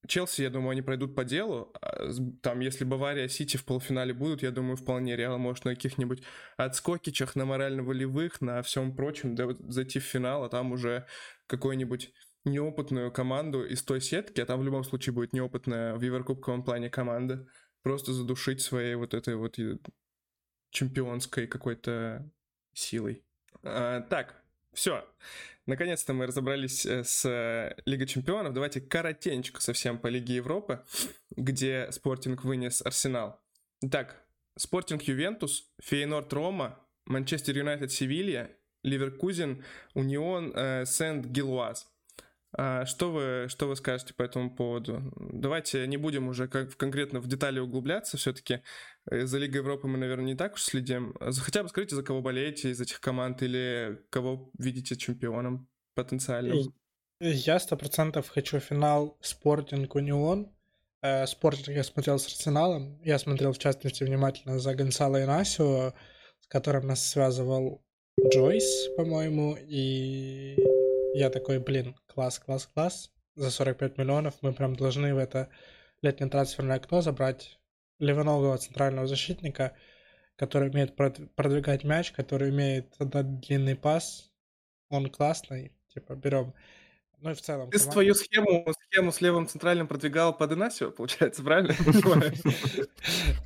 Челси, я думаю, они пройдут по делу. А там, если Бавария, Сити в полуфинале будут, я думаю, вполне Реал может на каких-нибудь отскокичах, на морально-волевых, на всем прочем да, зайти в финал, а там уже какой-нибудь неопытную команду из той сетки, а там в любом случае будет неопытная в Еврокубковом плане команда, просто задушить своей вот этой вот чемпионской какой-то силой. А, так, все. Наконец-то мы разобрались э, с э, Лигой Чемпионов. Давайте коротенько совсем по Лиге Европы, где Спортинг вынес Арсенал. Итак, Спортинг Ювентус, Фейнорд Рома, Манчестер Юнайтед Севилья, Ливеркузен, Унион э, Сент-Гилуаз. А что вы, что вы скажете по этому поводу? Давайте не будем уже как конкретно в детали углубляться, все-таки э, за Лигой Европы мы, наверное, не так уж следим. Хотя бы скажите, за кого болеете из этих команд или кого видите чемпионом потенциальным? Я сто процентов хочу финал Спортинг Унион. Э, Спортинг я смотрел с Арсеналом. Я смотрел, в частности, внимательно за Гонсало Инасио, с которым нас связывал Джойс, по-моему, и я такой, блин, класс, класс, класс. За 45 миллионов мы прям должны в это летнее трансферное окно забрать левоногого центрального защитника, который умеет продвигать мяч, который умеет отдать длинный пас. Он классный, типа, берем. Ну и в целом... Ты команда... твою схему, схему с левым центральным продвигал под Инасио, получается, правильно?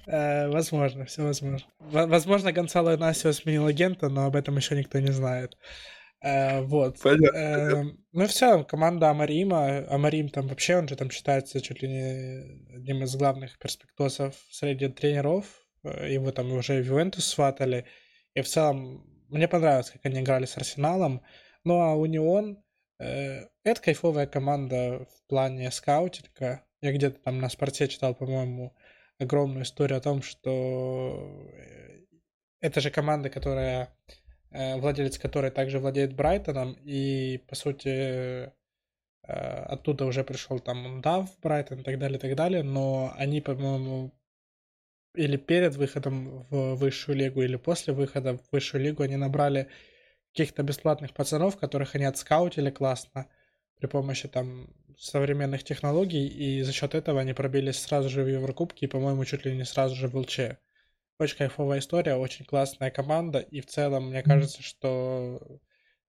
Э, возможно, все возможно. Возможно, Гонсало Инасио сменил агента, но об этом еще никто не знает. Э, вот. Понятно. Э, ну, все, команда Амарима. Амарим там вообще, он же там считается чуть ли не одним из главных перспектосов среди тренеров. Э, его там уже в Ювентус сватали. И в целом, мне понравилось, как они играли с Арсеналом. Ну, а Унион э, это кайфовая команда в плане скаутинга. Я где-то там на спорте читал, по-моему, огромную историю о том, что э, это же команда, которая Э, владелец которой также владеет Брайтоном, и, по сути, э, оттуда уже пришел там Дав, Брайтон и так далее, и так далее, но они, по-моему, или перед выходом в высшую лигу, или после выхода в высшую лигу они набрали каких-то бесплатных пацанов, которых они отскаутили классно при помощи там современных технологий, и за счет этого они пробились сразу же в Еврокубке и, по-моему, чуть ли не сразу же в ЛЧ. Очень кайфовая история, очень классная команда, и в целом мне кажется, что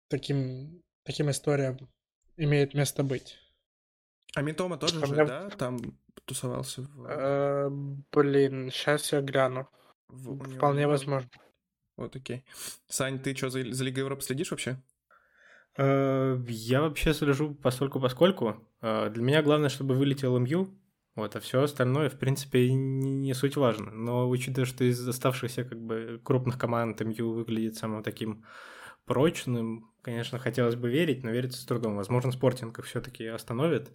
таким, таким историям имеет место быть. А Митома тоже же, да, там тусовался? В... Э, блин, сейчас я гляну. В... Вполне возможно. Вот, окей. Сань, ты что, за, за Лигой Европы следишь вообще? Э, я вообще слежу постольку поскольку. Э, для меня главное, чтобы вылетел МЮ, вот, а все остальное, в принципе, не, суть важно. Но учитывая, что из оставшихся как бы крупных команд МЮ выглядит самым таким прочным, конечно, хотелось бы верить, но верится с трудом. Возможно, спортинг их все-таки остановит.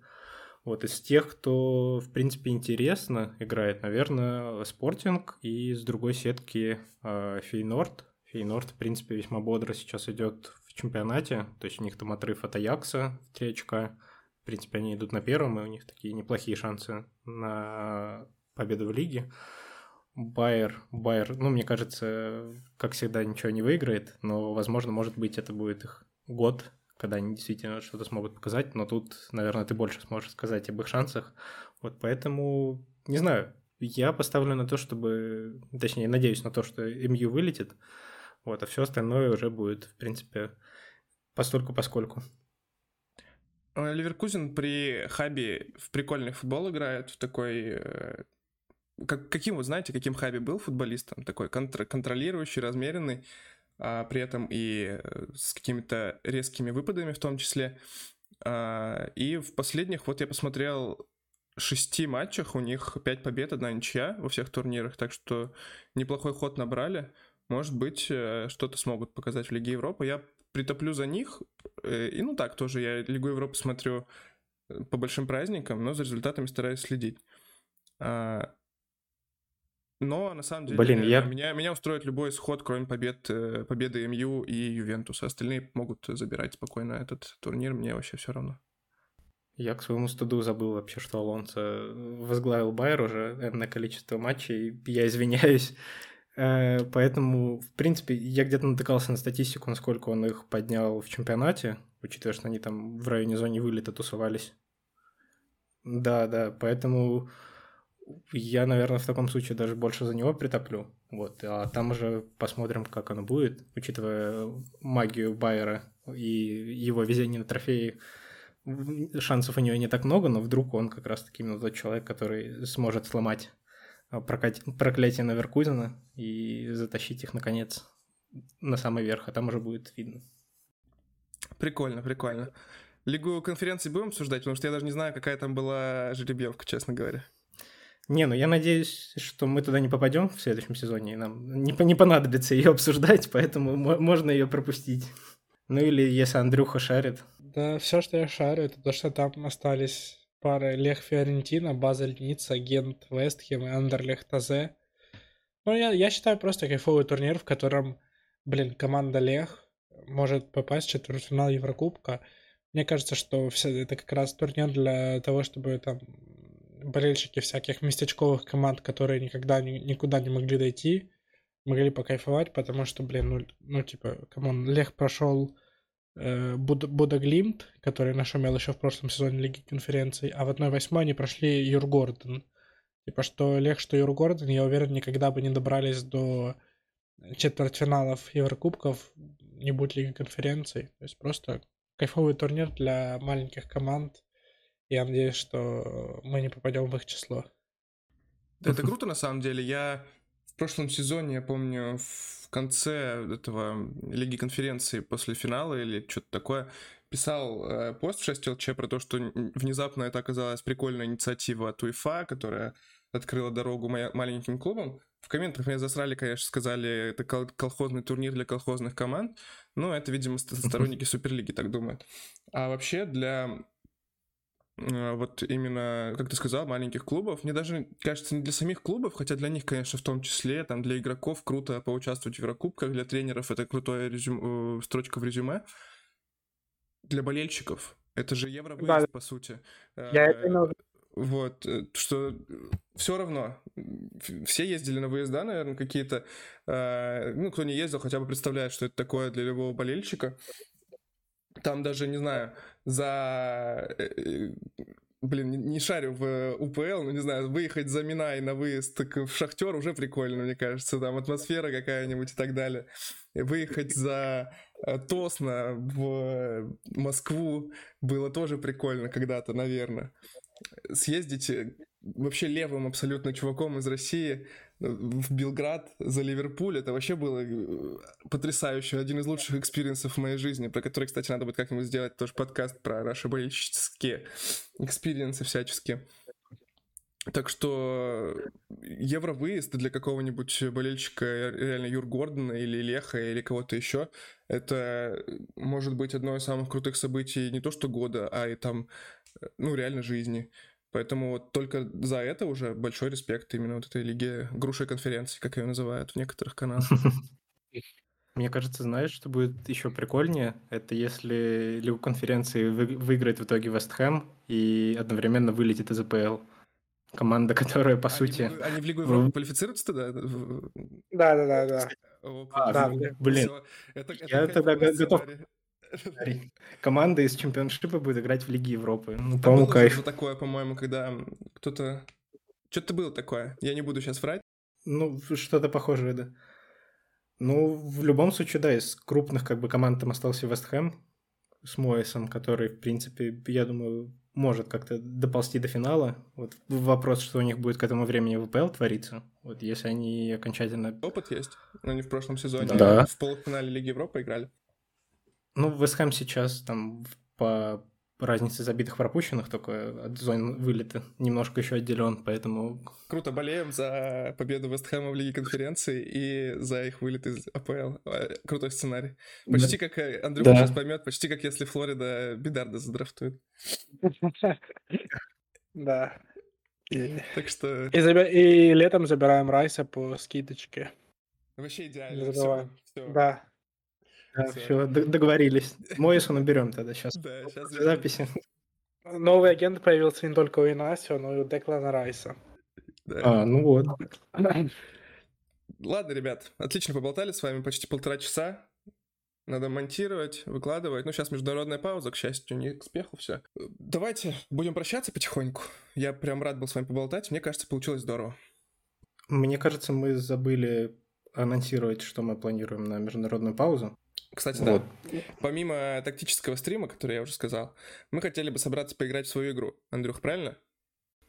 Вот из тех, кто, в принципе, интересно играет, наверное, Спортинг и с другой сетки э, Фейнорд. Фейнорд, в принципе, весьма бодро сейчас идет в чемпионате, то есть у них там отрыв от Аякса в 3 очка. В принципе, они идут на первом, и у них такие неплохие шансы на победу в лиге. Байер, Байер, ну, мне кажется, как всегда, ничего не выиграет, но, возможно, может быть, это будет их год, когда они действительно что-то смогут показать, но тут, наверное, ты больше сможешь сказать об их шансах. Вот поэтому, не знаю, я поставлю на то, чтобы, точнее, надеюсь на то, что МЮ вылетит, вот, а все остальное уже будет, в принципе, постольку поскольку. Э, Ливеркузен при Хаби в прикольный футбол играет, в такой э, как, каким, вот знаете, каким Хаби был футболистом? Такой контр, контролирующий, размеренный, а при этом и э, с какими-то резкими выпадами в том числе. А, и в последних, вот я посмотрел, шести матчах у них пять побед, одна ничья во всех турнирах, так что неплохой ход набрали. Может быть, э, что-то смогут показать в Лиге Европы. Я притоплю за них, э, и ну так тоже, я Лигу Европы смотрю по большим праздникам, но за результатами стараюсь следить. А, но на самом деле Блин, я... меня, меня устроит любой исход, кроме побед, э, победы МЮ и Ювентуса. Остальные могут забирать спокойно этот турнир, мне вообще все равно. Я к своему студу забыл вообще, что Алонсо возглавил Байер уже на количество матчей. Я извиняюсь. Э, поэтому, в принципе, я где-то натыкался на статистику, насколько он их поднял в чемпионате, учитывая, что они там в районе зоны вылета тусовались. Да, да, поэтому я, наверное, в таком случае даже больше за него притоплю. Вот, а там уже посмотрим, как оно будет, учитывая магию Байера и его везение на трофеи. Шансов у него не так много, но вдруг он как раз-таки именно тот человек, который сможет сломать а, проклятие Наверкузена и затащить их, наконец, на самый верх, а там уже будет видно. Прикольно, прикольно. Лигу конференции будем обсуждать, потому что я даже не знаю, какая там была жеребьевка, честно говоря. Не, ну я надеюсь, что мы туда не попадем в следующем сезоне, и нам не, не понадобится ее обсуждать, поэтому можно ее пропустить. Ну или если Андрюха шарит. Да, все, что я шарю, это то, что там остались пары Лех Фиорентина, Базель Ницца, Гент Вестхем и Андерлех Тазе. Ну, я, я считаю просто кайфовый турнир, в котором, блин, команда Лех может попасть в четвертьфинал Еврокубка. Мне кажется, что все, это как раз турнир для того, чтобы там болельщики всяких местечковых команд, которые никогда ни, никуда не могли дойти, могли покайфовать, потому что, блин, ну, ну типа, come on, Лех прошел Буде-Глимт, который нашумел еще в прошлом сезоне Лиги Конференций, а в 1-8 они прошли Юргорден. Типа, что Лех, что Юргорден, я уверен, никогда бы не добрались до четвертьфиналов Еврокубков, не будь Лиги Конференций. То есть просто кайфовый турнир для маленьких команд, я надеюсь, что мы не попадем в их число. Это круто, на самом деле. Я в прошлом сезоне, я помню, в конце этого Лиги конференции после финала или что-то такое, писал э, пост в 6 ЛЧ про то, что внезапно это оказалась прикольная инициатива от УЕФА, которая открыла дорогу маленьким клубам. В комментах меня засрали, конечно, сказали, это колхозный турнир для колхозных команд. Но это, видимо, сторонники Суперлиги так думают. А вообще для вот именно, как ты сказал, маленьких клубов. Мне даже кажется, не для самих клубов, хотя для них, конечно, в том числе, там для игроков круто поучаствовать в Еврокубках, для тренеров это крутая резюм... Э, строчка в резюме. Для болельщиков это же Евровыезд, да. по сути. Я это имел вот, э, что все равно, все ездили на выезда, наверное, какие-то, ну, кто не ездил, хотя бы представляет, что это такое для любого болельщика. Там даже, не знаю, за... Э, э, блин, не шарю в УПЛ, но не знаю, выехать за Минай на выезд в Шахтер уже прикольно, мне кажется, там атмосфера какая-нибудь и так далее. Выехать за э, Тосно в Москву было тоже прикольно когда-то, наверное. Съездить вообще левым абсолютно чуваком из России в Белград за Ливерпуль. Это вообще было э, потрясающе. Один из лучших experience ов в моей жизни, про который, кстати, надо будет как-нибудь сделать тоже подкаст про наши болельщические experience ы всяческие. Так что евровыезд для какого-нибудь болельщика реально Юргордена или Леха или кого-то еще, это может быть одно из самых крутых событий не то что года, а и там, э, ну, реально жизни. Поэтому вот только за это уже большой респект именно вот этой лиге грушей конференции, как ее называют в некоторых каналах. Мне кажется, знаешь, что будет еще прикольнее? Это если Лигу конференции вы, выиграет в итоге Вест Хэм и одновременно вылетит из АПЛ. Команда, которая, по Они сути... Они в Лигу Европы квалифицируются тогда? В- Да, да, да, да. О, А, да, классно. блин. Всё. Это- это Я тогда го- готов. сценарий. Команда из чемпионшипа будет играть в Лиге Европы. Ну, Там по-моему, было кайф. что-то такое, по-моему, когда кто-то... Что-то было такое. Я не буду сейчас врать. Ну, что-то похожее, да. Ну, в любом случае, да, из крупных как бы команд там остался Вест Хэм с Моэсом, который, в принципе, я думаю, может как-то доползти до финала. Вот вопрос, что у них будет к этому времени в ВПЛ твориться. Вот если они окончательно... Опыт есть. Они в прошлом сезоне Да. в полуфинале Лиги Европы играли. Ну, Вест Хэм сейчас там по разнице забитых пропущенных только от зон вылета немножко еще отделен, поэтому Круто болеем за победу Вест Хэма в Лиге Конференции и за их вылет из АПЛ. Э, Крутой сценарий. Почти как э, Андрюха Да. сейчас поймет, почти как если Флорида Бидарда задрафтует. Да. И, Так что и летом забираем Райса по скидочке. вообще Не идеально. Все, забываем. все. Да. Да, все, договорились. Моэсу наберем тогда сейчас. Да, сейчас Записи. Новый агент появился не только у Инасио, но и у Деклана Райса. А, ну вот. Ладно, ребят, отлично поболтали с вами почти полтора часа. Надо монтировать, выкладывать. Ну, сейчас международная пауза, к счастью, не к спеху все. Давайте будем прощаться потихоньку. Я прям рад был с вами поболтать. Мне кажется, получилось здорово. Мне кажется, мы забыли анонсировать, что мы планируем на международную паузу. Кстати, Вот. да, помимо тактического стрима, который я уже сказал, мы хотели бы собраться поиграть в свою игру. Андрюх, правильно?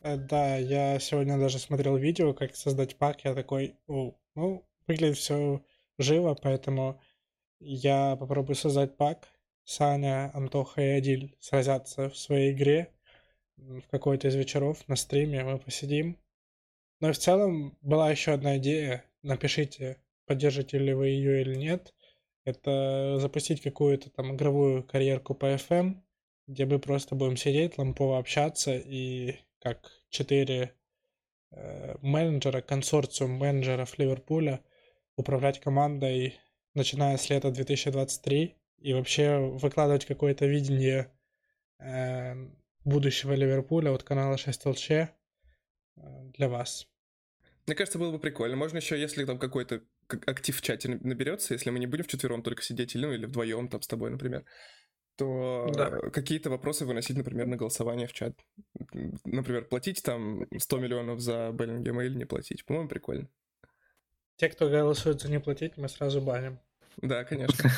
Э, Да, я сегодня даже смотрел видео, как создать пак. Я такой, «О, ну, выглядит все живо, поэтому я попробую создать пак. Саня, Антоха и Адиль сразятся в своей игре в какой-то из вечеров на стриме, мы посидим. Но в целом была еще одна идея. Напишите, поддержите ли вы ее или нет. Это запустить какую-то там игровую карьерку по FM, где мы просто будем сидеть, лампово общаться и как четыре э, менеджера, консорциум менеджеров Ливерпуля управлять командой, начиная с лета 2023, и вообще выкладывать какое-то видение э, будущего Ливерпуля от канала 6 ЛЧ э, для вас. Мне кажется, было бы прикольно. Можно еще, если там какой-то как актив в чате на- наберется, если мы не будем вчетвером только сидеть, или, ну, или вдвоем там с тобой, например, то Да. какие-то вопросы выносить, например, на голосование в чат. Например, платить там 100 миллионов за Беллингема или не платить. По-моему, прикольно. Те, кто голосует за не платить, мы сразу баним. Да, конечно.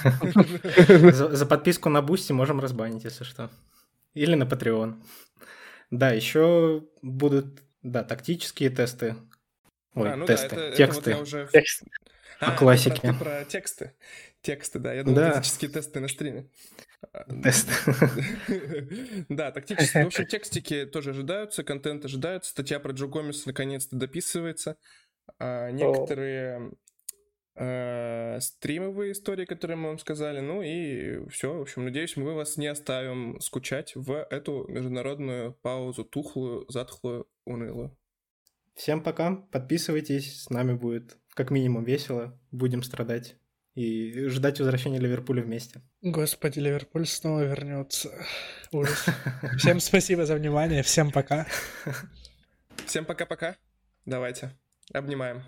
За, за подписку на Boosty можем разбанить, если что. Или на Patreon. Да, еще будут, да, тактические тесты. Ой, А, ну тесты, да, это, это тексты. вот я уже... Текст. А, ты классике. Про, ты про тексты. Тексты, да. Я думал, Да. тактические тесты на стриме. Тесты. Да, тактические. В общем, текстики тоже ожидаются, контент ожидается. Статья про Джо Гомеса наконец-то дописывается. А, Некоторые э, стримовые истории, которые мы вам сказали. Ну и все. В общем, надеюсь, мы вас не оставим скучать в эту международную паузу, тухлую, затхлую, унылую. Всем пока, подписывайтесь, с нами будет как минимум весело, будем страдать и ждать возвращения Ливерпуля вместе. Господи, Ливерпуль снова вернется. Ужас. Всем спасибо за внимание, всем пока. Всем пока-пока. Давайте. Обнимаем.